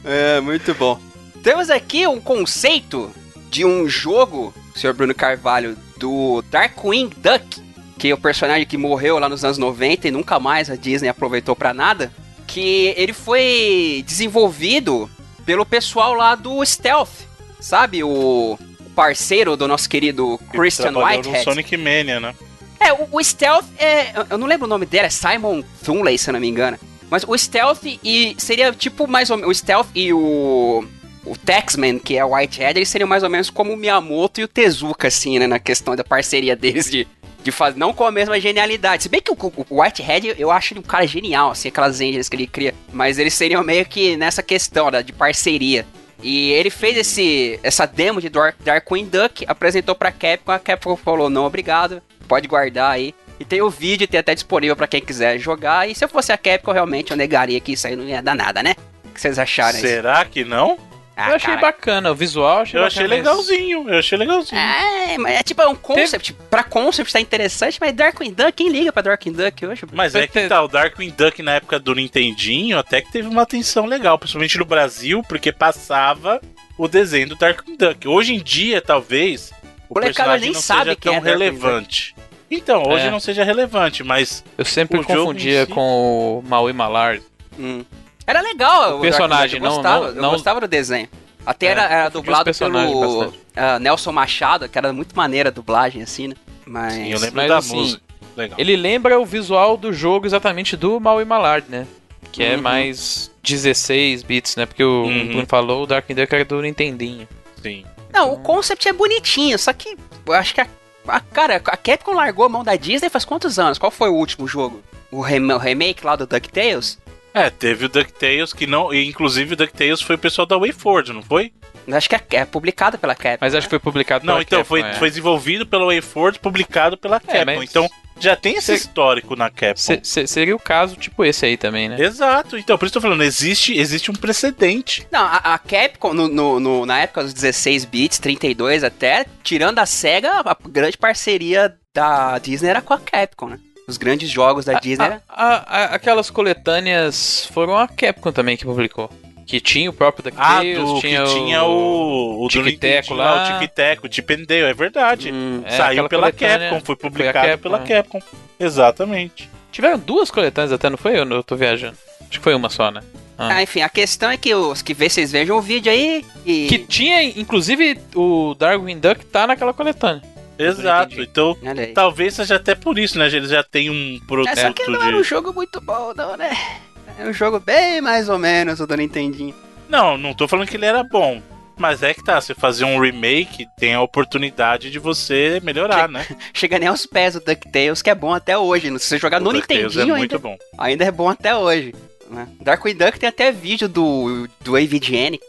É, muito bom. Temos aqui um conceito de um jogo, senhor Bruno Carvalho, do Darkwing Duck, que é o personagem que morreu lá nos anos 90 e nunca mais a Disney aproveitou pra nada, que ele foi desenvolvido pelo pessoal lá do Stealth, sabe? O parceiro do nosso querido Christian Trabalhou no Whitehead. Sonic Mania, né? É, o, o Stealth é. Eu não lembro o nome dele, é Simon Thunley, se eu não me engano. Mas o Stealth e seria tipo mais ou menos. O Stealth e o. O Taxman, que é o Whitehead, eles seriam mais ou menos como o Miyamoto e o Tezuka, assim, né? Na questão da parceria deles de. De fazer, não com a mesma genialidade. Se bem que o, o Whitehead, eu acho ele um cara genial, assim, aquelas engines que ele cria. Mas eles seriam meio que nessa questão né, de parceria. E ele fez esse, essa demo de Dark, Darkwing Duck, apresentou pra Capcom, a Capcom falou, não, obrigado, pode guardar aí. E tem o vídeo, tem até disponível pra quem quiser jogar. E se eu fosse a Capcom, realmente eu negaria que isso aí não ia dar nada, né? O que vocês acharam? Será que não? Ah, eu achei cara. bacana, o visual achei Eu achei legalzinho, eu achei legalzinho. É, mas é tipo é um concept. Pra concept tá interessante, mas Darkwing Duck, quem liga pra Darkwing Duck hoje? Mas é que tá, o Darkwing Duck na época do Nintendinho até que teve uma atenção legal, principalmente no Brasil, porque passava o desenho do Darkwing Duck. Hoje em dia, talvez, o Molecada personagem nem não sabe seja tão é relevante. Então, hoje É. não seja relevante, mas Eu sempre O confundia si- com o Maui Malard. Hum. Era legal O personagem, eu não- gostava, não- eu não- gostava do desenho. Até É, era, era dublado pelo ah, Nelson Machado, que era muito maneira a dublagem, assim, né? Mas. sim, eu lembro mas da assim, música. Legal. Ele lembra o visual do jogo exatamente do Maui Malard, né? Que é Uhum. mais 16 bits, né? Porque o Uhum. Bruno falou, o Dark Duck era do Nintendinho. Sim. Não, o concept é bonitinho, só que eu acho que a, a- cara, a Capcom largou a mão da Disney faz quantos anos? Qual foi o último jogo? O, rem- o remake lá do DuckTales? É, teve o DuckTales que não. E inclusive o DuckTales foi o pessoal da WayForward, não foi? Acho que é, é publicado pela Capcom. Mas acho que foi publicado Não, pela então, Capcom, foi, é. foi desenvolvido pela WayForward, publicado pela Capcom. mas- Então, já tem esse histórico na Capcom. Se- se- seria o caso tipo esse aí também, né? Exato, então, por isso que eu tô falando, existe, existe um precedente. Não, a, a Capcom, no, no- no- na época dos 16 bits, 32 até, tirando a SEGA, a grande parceria da Disney era com a Capcom, né? Os grandes jogos da Disney A- era... a- a- aquelas coletâneas foram a Capcom também que publicou. Que tinha o próprio Ah, DuckTales, do tinha, que tinha o, o Tic-Teco lá. o Tic-Teco, o Chip and Dale, é verdade. Hum, É, Saiu pela Capcom, foi publicado Capcom, pela é. Capcom. Exatamente. Tiveram duas coletâneas até, não foi? Eu, não- eu tô viajando. Acho que foi uma só, né? Ah. Ah, enfim, a questão é que os que vê, vocês vejam o vídeo aí e... Que tinha, inclusive, o Darwin Duck tá naquela coletânea. Exato, então talvez seja até por isso, né? Eles já têm um É, só que produto não era um de... jogo muito bom, não, né? É um jogo bem mais ou menos o do Nintendinho. Não, não tô falando que ele era bom. Mas é que tá, você fazer um remake tem a oportunidade de você melhorar, né? Chega nem aos pés do DuckTales, que é bom até hoje. Se você jogar O no DuckTales Nintendinho, é muito ainda, bom. ainda é bom até hoje. Né? Darkwing Duck tem até vídeo do, do AVGN.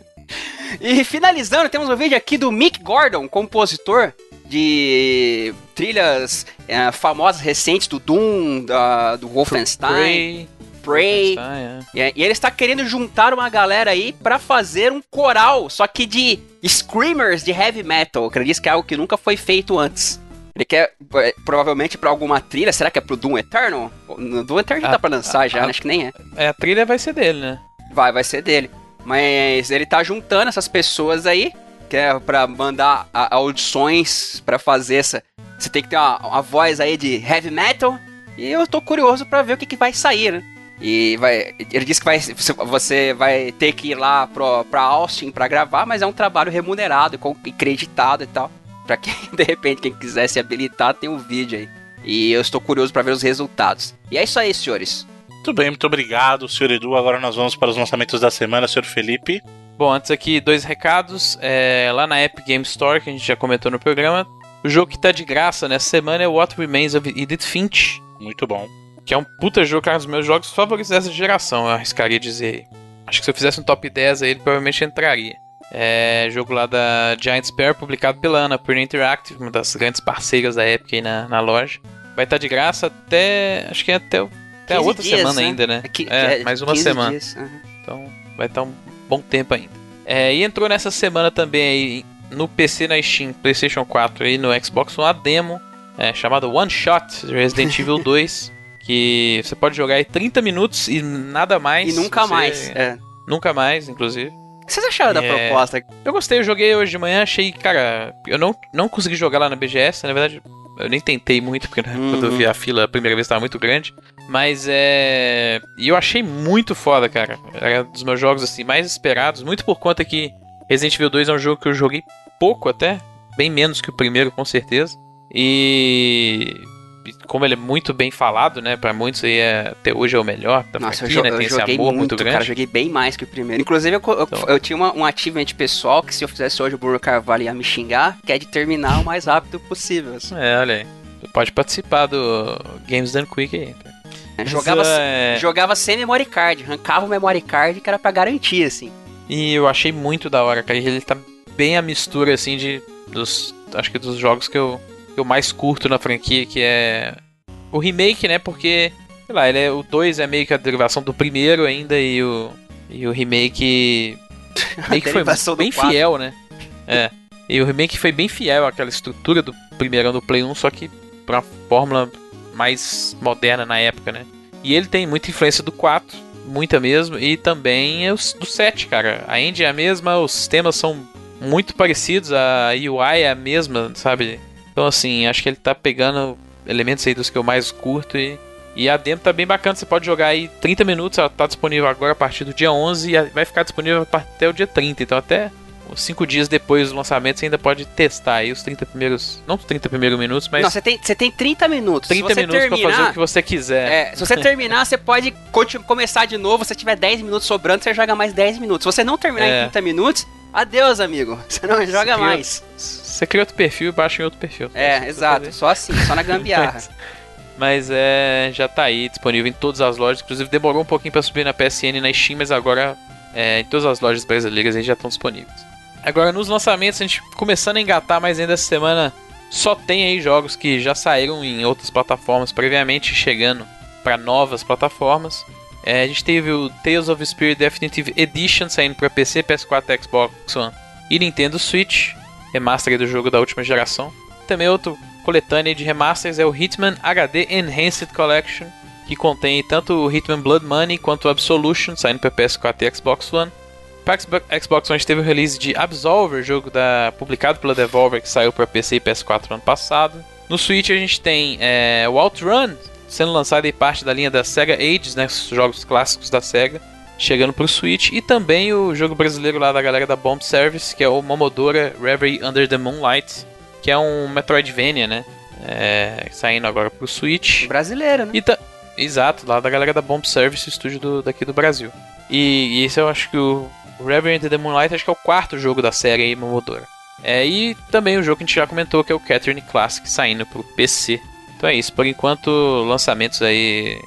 e finalizando, temos um vídeo aqui do Mick Gordon, compositor de trilhas eh, famosas recentes do Doom, da- do Wolfenstein, Prey. Wolfenstein, é. E, ele está querendo juntar uma galera aí pra fazer um coral, só que de screamers de heavy metal. Acredito que é algo que nunca foi feito antes. Ele quer, eh, provavelmente, pra alguma trilha. Será que é pro Doom Eternal? No Doom Eternal já tá pra lançar já, ah, né? acho que nem é. É, a trilha vai ser dele, né? Vai, vai ser dele. Mas ele tá juntando essas pessoas aí, que é pra mandar a- audições pra fazer essa. Você tem que ter uma, uma voz aí de heavy metal. E eu tô curioso pra ver o que, que vai sair, né? E vai, ele disse que vai, você- vai ter que ir lá pro, pra Austin pra gravar, mas é um trabalho remunerado e creditado e tal. Pra quem, de repente, quem quiser se habilitar, tem um vídeo aí. E eu estou curioso pra ver os resultados. E é isso aí, senhores. Muito bem, muito obrigado, senhor Edu. Agora nós vamos para os lançamentos da semana, senhor Felipe. Bom, antes aqui, dois recados. É, lá na Epic Game Store, que a gente já comentou no programa, o jogo que tá de graça nessa semana é What Remains of Edith Finch, Muito bom. que é um puta jogo, cara, um dos meus jogos favoritos dessa geração, eu arriscaria dizer. Acho que se eu fizesse um top 10 aí, ele provavelmente entraria. É jogo lá da Giant Spare, publicado pela Annapurna Interactive, uma das grandes parceiras da Epic aí na, na loja. Vai estar de graça até. Acho que é até, até a 15 outra dias, semana né? ainda, né? que- É, é mais uma 15 semana. dias, aham. Então vai estar um bom tempo ainda. É, e entrou nessa semana também aí no PC na Steam, PlayStation 4 e no Xbox One a demo é, chamada One Shot Resident Evil 2. Que você pode jogar aí 30 minutos e nada mais. E nunca Você- mais. é. Nunca mais, inclusive. O que vocês acharam da É. proposta? Eu gostei, eu joguei hoje de manhã, achei, cara, eu não, não consegui jogar lá na BGS, na verdade, eu nem tentei muito, porque né, Uhum. quando eu vi a fila a primeira vez estava muito grande. Mas é. E eu achei muito foda, cara. Era um dos meus jogos assim mais esperados, muito por conta que Resident Evil 2 é um jogo que eu joguei pouco até, bem menos que o primeiro, com certeza. E. Como ele é muito bem falado, né? Pra muitos aí é, até hoje é o melhor da Nossa, eu, franquia, jo- né? eu Tem esse joguei amor muito, muito cara. grande. Joguei bem mais que o primeiro. Inclusive, eu, eu, Então. eu tinha uma, um achievement pessoal que se eu fizesse hoje o Bruno Carvalho ia me xingar, que é de terminar o mais rápido possível. assim. É, olha aí. Você pode participar do Games Done Quick aí. Jogava, é, jogava sem memory card, arrancava o memory card que era pra garantir, assim. E eu achei muito da hora, cara. Ele tá bem a mistura, assim, de. Dos. Acho que dos jogos que eu, que eu mais curto na franquia, que é. O remake, né? Porque. Sei lá, ele é, o 2 é meio que a derivação do primeiro ainda, e o. E o remake. Meio que foi bem quatro. fiel, né? É. E o remake foi bem fiel àquela estrutura do primeirão do Play 1, só que pra fórmula mais moderna na época, né? E ele tem muita influência do 4, muita mesmo, e também os do 7, cara. A engine é a mesma, os sistemas são muito parecidos, a UI é a mesma, sabe? Então, assim, acho que ele tá pegando elementos aí dos que eu mais curto e. E a demo tá bem bacana, você pode jogar aí 30 minutos, ela tá disponível agora a partir do dia 11 e vai ficar disponível até o dia 30, então até 5 dias depois do lançamento você ainda pode testar aí os 30 primeiros, não os 30 primeiros minutos, mas Não, você tem, você tem 30 minutos. 30 se você minutos pra terminar, fazer o que você quiser. É, se você terminar, você pode começar de novo. Se tiver 10 minutos sobrando, você joga mais 10 minutos. Se você não terminar É. em 30 minutos, adeus, amigo. Você não joga cria- mais. Você cria outro perfil e baixa em outro perfil. É, exato. Só assim, só na gambiarra. Mas, é, já tá aí disponível em todas as lojas. Inclusive demorou um pouquinho pra subir na PSN e na Steam, mas agora é, em todas as lojas brasileiras aí já estão disponíveis. Agora nos lançamentos, a gente começando a engatar, mas ainda essa semana só tem aí jogos que já saíram em outras plataformas previamente, chegando para novas plataformas. É, a gente teve o Tales of Spirit Definitive Edition saindo para PC, PS4, Xbox One e Nintendo Switch, remaster do jogo da última geração. Também outro coletânea de remasters é o Hitman HD Enhanced Collection, que contém tanto o Hitman Blood Money quanto o Absolution, saindo para PS4 e Xbox One. Para Xbox One a gente teve o release de Absolver, jogo da, publicado pela Devolver, que saiu para PC e PS4 no ano passado. No Switch a gente tem é, o Outrun, sendo lançado em parte da linha da Sega Ages, né, os jogos clássicos da Sega, chegando para o Switch. E também o jogo brasileiro lá da galera da Bomb Service, que é o Momodora Reverie Under the Moonlight, que é um Metroidvania, né, é, saindo agora para o Switch. Brasileiro, né? Exato, lá da galera da Bomb Service, estúdio do- daqui do Brasil. E, e esse eu acho que o O Reverend the Moonlight acho que é o quarto jogo da série aí, Momodora. É, e também o jogo que a gente já comentou, que é o Catherine Classic, saindo pro PC. Então é isso, por enquanto, lançamentos aí.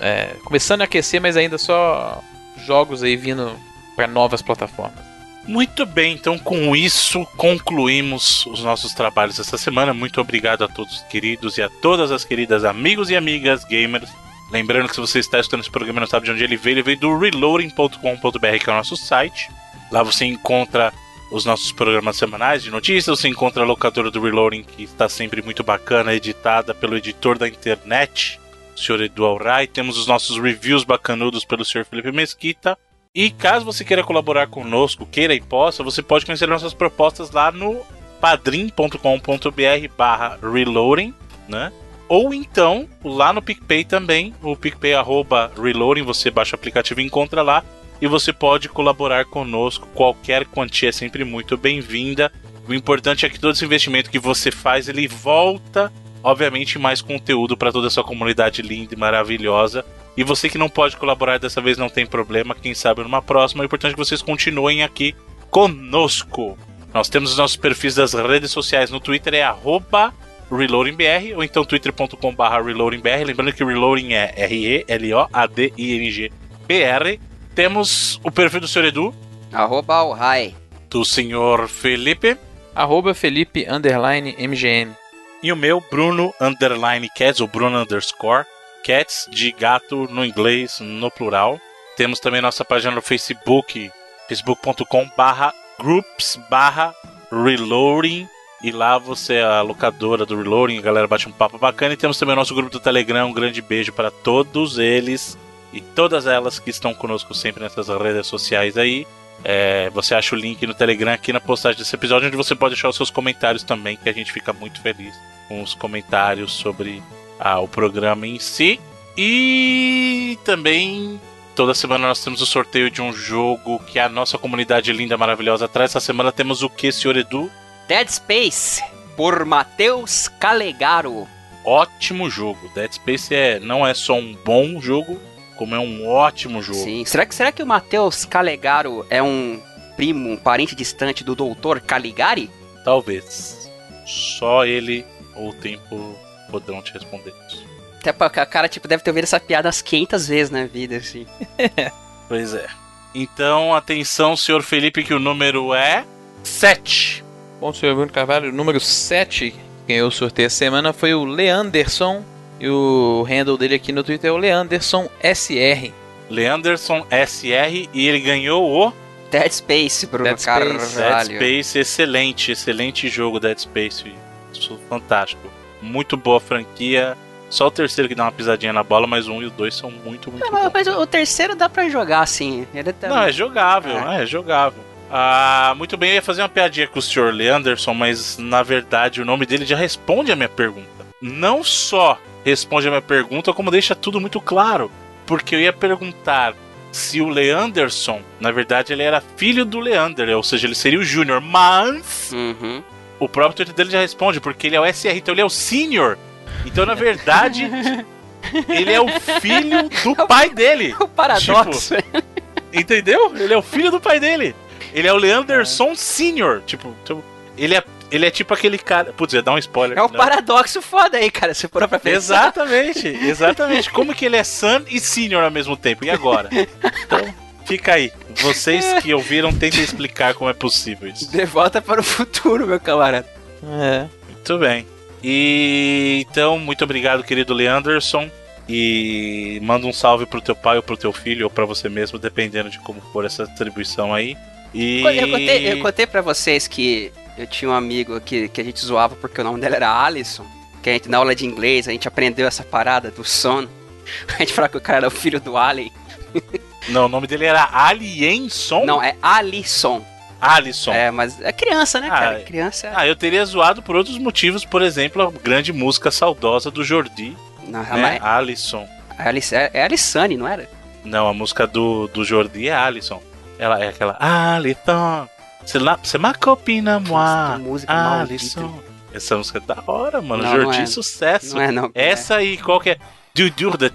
É, começando a aquecer, mas ainda só jogos aí vindo para novas plataformas. Muito bem, então com isso concluímos os nossos trabalhos essa semana. Muito obrigado a todos queridos e a todas as queridas amigos e amigas gamers. Lembrando que se você está escutando esse programa e não sabe de onde ele veio, ele veio do reloading.com.br, que é o nosso site. Lá você encontra os nossos programas semanais de notícias, você encontra a locadora do Reloading, que está sempre muito bacana, editada pelo editor da internet, o Sr. Edu Alray. Temos os nossos reviews bacanudos pelo Sr. Felipe Mesquita. E caso você queira colaborar conosco, queira e possa, você pode conhecer nossas propostas lá no padrim.com.br barra reloading, né? Ou então, lá no PicPay também, o PicPay arroba reloading, você baixa o aplicativo e encontra lá. E você pode colaborar conosco, qualquer quantia é sempre muito bem-vinda. O importante é que todo esse investimento que você faz, ele volta, obviamente, mais conteúdo para toda a sua comunidade linda e maravilhosa. E você que não pode colaborar dessa vez não tem problema, quem sabe numa próxima. O importante é que vocês continuem aqui conosco. Nós temos os nossos perfis das redes sociais no Twitter, é ReloadingBR, ou então twitter.com.br ReloadingBR. Lembrando que Reloading é R-E-L-O-A-D-I-N-G-B-R. Temos o perfil do Sr. Edu. Arroba o Rai. Do Sr. Felipe. Arroba Felipe underline MGM. E o meu, Bruno underline Cats, ou Bruno underscore cats de gato no inglês, no plural. Temos também nossa página no Facebook, facebook.com barra groups barra reloading. E lá você é a locadora do Reloading, a galera bate um papo bacana. E temos também o nosso grupo do Telegram. Um grande beijo para todos eles e todas elas que estão conosco sempre nessas redes sociais aí. É, você acha o link no Telegram aqui na postagem desse episódio, onde você pode deixar os seus comentários também, que a gente fica muito feliz com os comentários sobre ah, o programa em si. E também toda semana nós temos o sorteio de um jogo que a nossa comunidade linda, maravilhosa traz. Essa semana temos o que, senhor Edu? Dead Space, por Matheus Calegaro. Ótimo jogo. Dead Space é, não é só um bom jogo, como é um ótimo jogo. Sim. Será que, será que o Matheus Calegaro é um primo, um parente distante do Doutor Caligari? Talvez. Só ele ou o tempo poderão te responder isso. Até porque a cara, tipo, deve ter ouvido essa piada umas 500 vezes na vida, assim. pois é. Então, atenção, senhor Felipe, que o número é 7. Bom, senhor Bruno Carvalho, o número 7 ganhou o sorteio essa semana foi o Leanderson. E o handle dele aqui no Twitter é o Leanderson SR. Leanderson SR e ele ganhou o Dead Space, Bruno Dead Space. Carvalho. Dead Space, excelente, excelente jogo Dead Space. Isso, fantástico. Muito boa franquia. Só o terceiro que dá uma pisadinha na bola, mas um e o dois são muito, muito não, bons. Mas o terceiro dá pra jogar assim. Ele tá... Não, é jogável, é, é jogável. Ah, muito bem, eu ia fazer uma piadinha com o Sr. Leanderson, mas na verdade o nome dele já responde a minha pergunta. Não só responde a minha pergunta, como deixa tudo muito claro. Porque eu ia perguntar se o Leanderson, na verdade, ele era filho do Leander, ou seja, ele seria o Júnior, mas uhum. o próprio Twitter dele já responde, porque ele é o SR, então ele é o Senior. Então, na verdade, ele é o filho do pai dele. O paradoxo. Tipo, entendeu? Ele é o filho do pai dele. Ele é o Leanderson é. Senior. Tipo, tipo, ele é ele é tipo aquele cara. Putz, ia dar um spoiler. É um paradoxo foda aí, cara. Você for pra pensar. Exatamente, exatamente. Como que ele é Sun e Senior ao mesmo tempo? E agora? Então, fica aí. Vocês que ouviram, tentem explicar como é possível isso. De volta para o futuro, meu camarada. É. Muito bem. E então, muito obrigado, querido Leanderson. E manda um salve pro teu pai ou pro teu filho, ou para você mesmo, dependendo de como for essa distribuição aí. E... Eu contei, eu contei pra vocês que eu tinha um amigo que, que a gente zoava porque o nome dele era Alisson. Que a gente, na aula de inglês, a gente aprendeu essa parada do sono. A gente falava que o cara era o filho do Alien. Não, o nome dele era Alienson? Não, é Alisson. Alisson. É, mas é criança, né, ah, cara? Criança. Ah, eu teria zoado por outros motivos, por exemplo, a grande música saudosa do Jordi. Não, né? Mas... Alisson. É, é Alissane, não era? Não, a música do, do Jordi é Alisson. Ela é aquela Alisson. Você ma copina moi. Alisson. Essa música é da hora, mano. Não, Jordi, não é. sucesso. Não é, não. Essa aí, qual que é? Du dur de.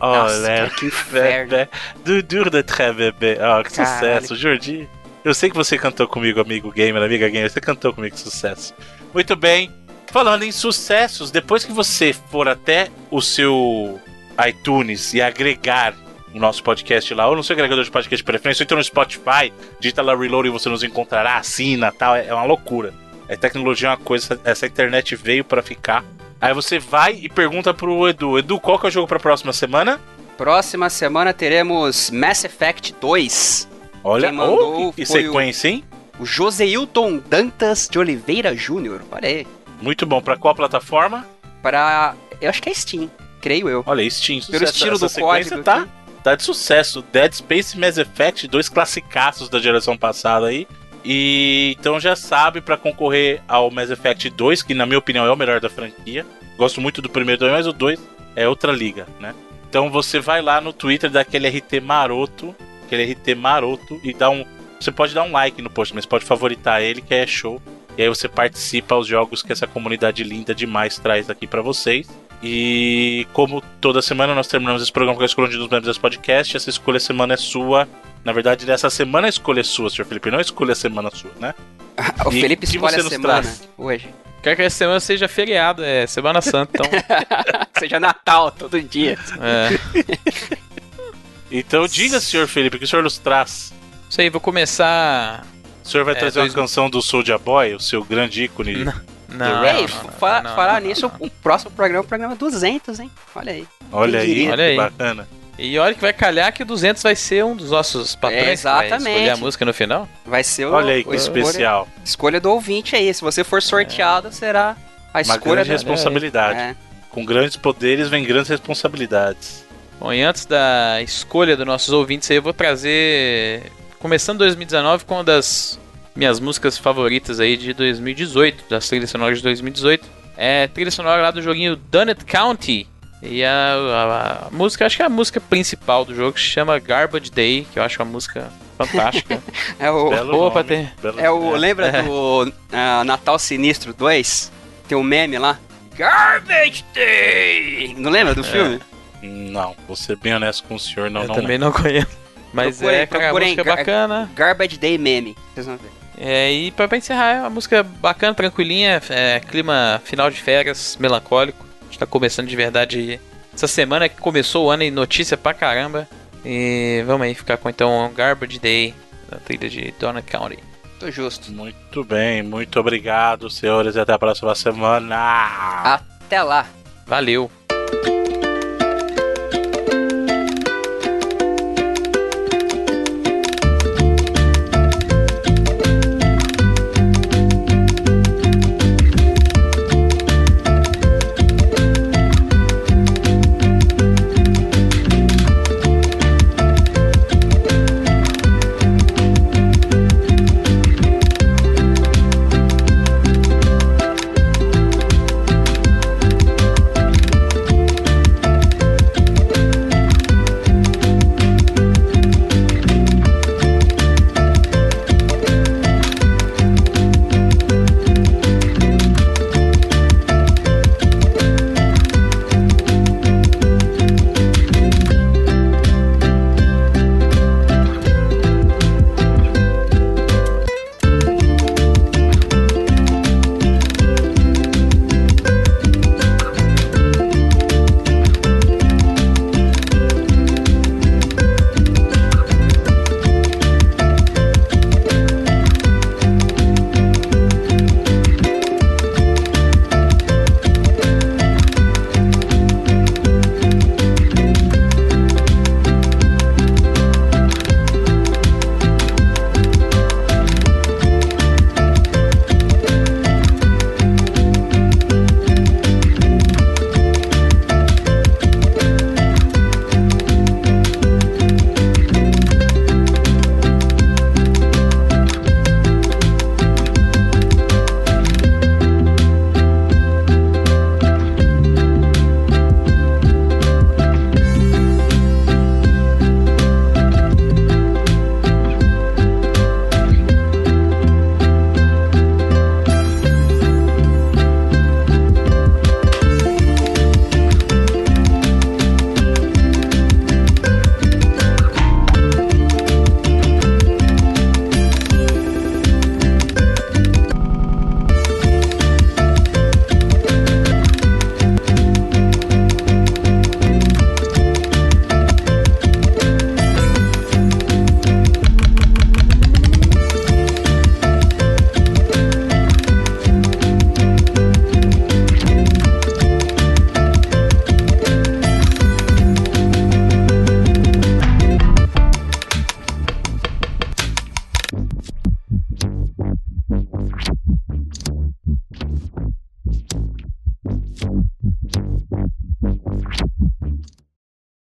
Oh, Nossa, Léo, que inferno. bébé. Du dur de bébé. Oh, que sucesso, Jordi. Eu sei que você cantou comigo, amigo gamer, amiga gamer. Você cantou comigo, sucesso. Muito bem. Falando em sucessos, depois que você for até o seu iTunes e agregar o nosso podcast lá, ou no seu agregador de podcast de preferência, ou então no Spotify, digita lá Reload e você nos encontrará, assina tal. É uma loucura. É tecnologia é uma coisa, essa internet veio pra ficar. Aí você vai e pergunta pro Edu: Edu, qual que é o jogo pra próxima semana? Próxima semana teremos Mass Effect 2. Olha, Quem mandou oh, que, foi o- sequência, hein? O Joseilton Dantas de Oliveira Júnior. Olha aí. Muito bom. Pra qual plataforma? Para. Eu acho que é Steam, creio eu. Olha, Steam. Pelo sucesso. estilo Essa do sequência código. tá, aqui. Tá de sucesso. Dead Space Mass Effect, dois classicaços da geração passada aí. E então já sabe pra concorrer ao Mass Effect 2, que na minha opinião é o melhor da franquia. Gosto muito do primeiro também, mas o 2 é outra liga, né? Então você vai lá no Twitter daquele RT maroto, aquele RT maroto e dá um, você pode dar um like no post, mas pode favoritar ele que é show. E aí você participa aos jogos que essa comunidade linda demais traz aqui pra vocês. E como toda semana nós terminamos esse programa com a escolha de um dos membros desse podcast, essa escolha semana é sua. Na verdade, dessa semana a escolha é sua, Sr. Felipe, não a escolha a semana sua, né? o E Felipe escolhe a semana traz? hoje. Quer que essa semana seja feriado, é Semana Santa, então. Seja Natal todo dia. é. Então diga, Sr. Felipe, o que o senhor nos traz? Isso aí, vou começar. O senhor vai É, trazer dois- uma canção do Soulja Boy, o seu grande ícone? Não, não, fa- não, não, falar não, nisso, não. o próximo programa é o programa 200, hein? Olha aí. Olha aí? Olha que aí. bacana. E olha que vai calhar que o 200 vai ser um dos nossos patrões. que vai exatamente. escolher a música no final. Vai ser o, Olha aí, o que escolha, especial. escolha do ouvinte aí. Se você for sorteado, será a Uma escolha grande da... responsabilidade. É. Com grandes poderes vem grandes responsabilidades. Bom, e antes da escolha dos nossos ouvintes aí, eu vou trazer. Começando 2019 com uma das minhas músicas favoritas aí de 2018, das trilhas sonoras de 2018. É trilha sonora lá do joguinho Dunnet County. E a, a- a música, acho que é a música principal do jogo, que se chama Garbage Day, que eu acho uma música fantástica. É o, Belo boa nome, ter. belo- é o é. lembra do ah, Natal Sinistro 2? Tem um meme lá. Garbage Day! Não lembra do filme? Não, vou ser bem honesto com o senhor, não, eu não também não conheço. Mas Procurem- é, cara, a procurem música Gar- bacana. Garbage Day meme. Vocês vão ver. É, e pra, pra encerrar, é uma música bacana, tranquilinha, é, clima final de férias, melancólico. A gente tá começando de verdade essa semana que começou o ano e notícia pra caramba. E vamos aí ficar com então Garbage Day, da trilha de Donna County. Tô justo. Muito bem, muito obrigado, senhores, e até a próxima semana. Até lá. Valeu!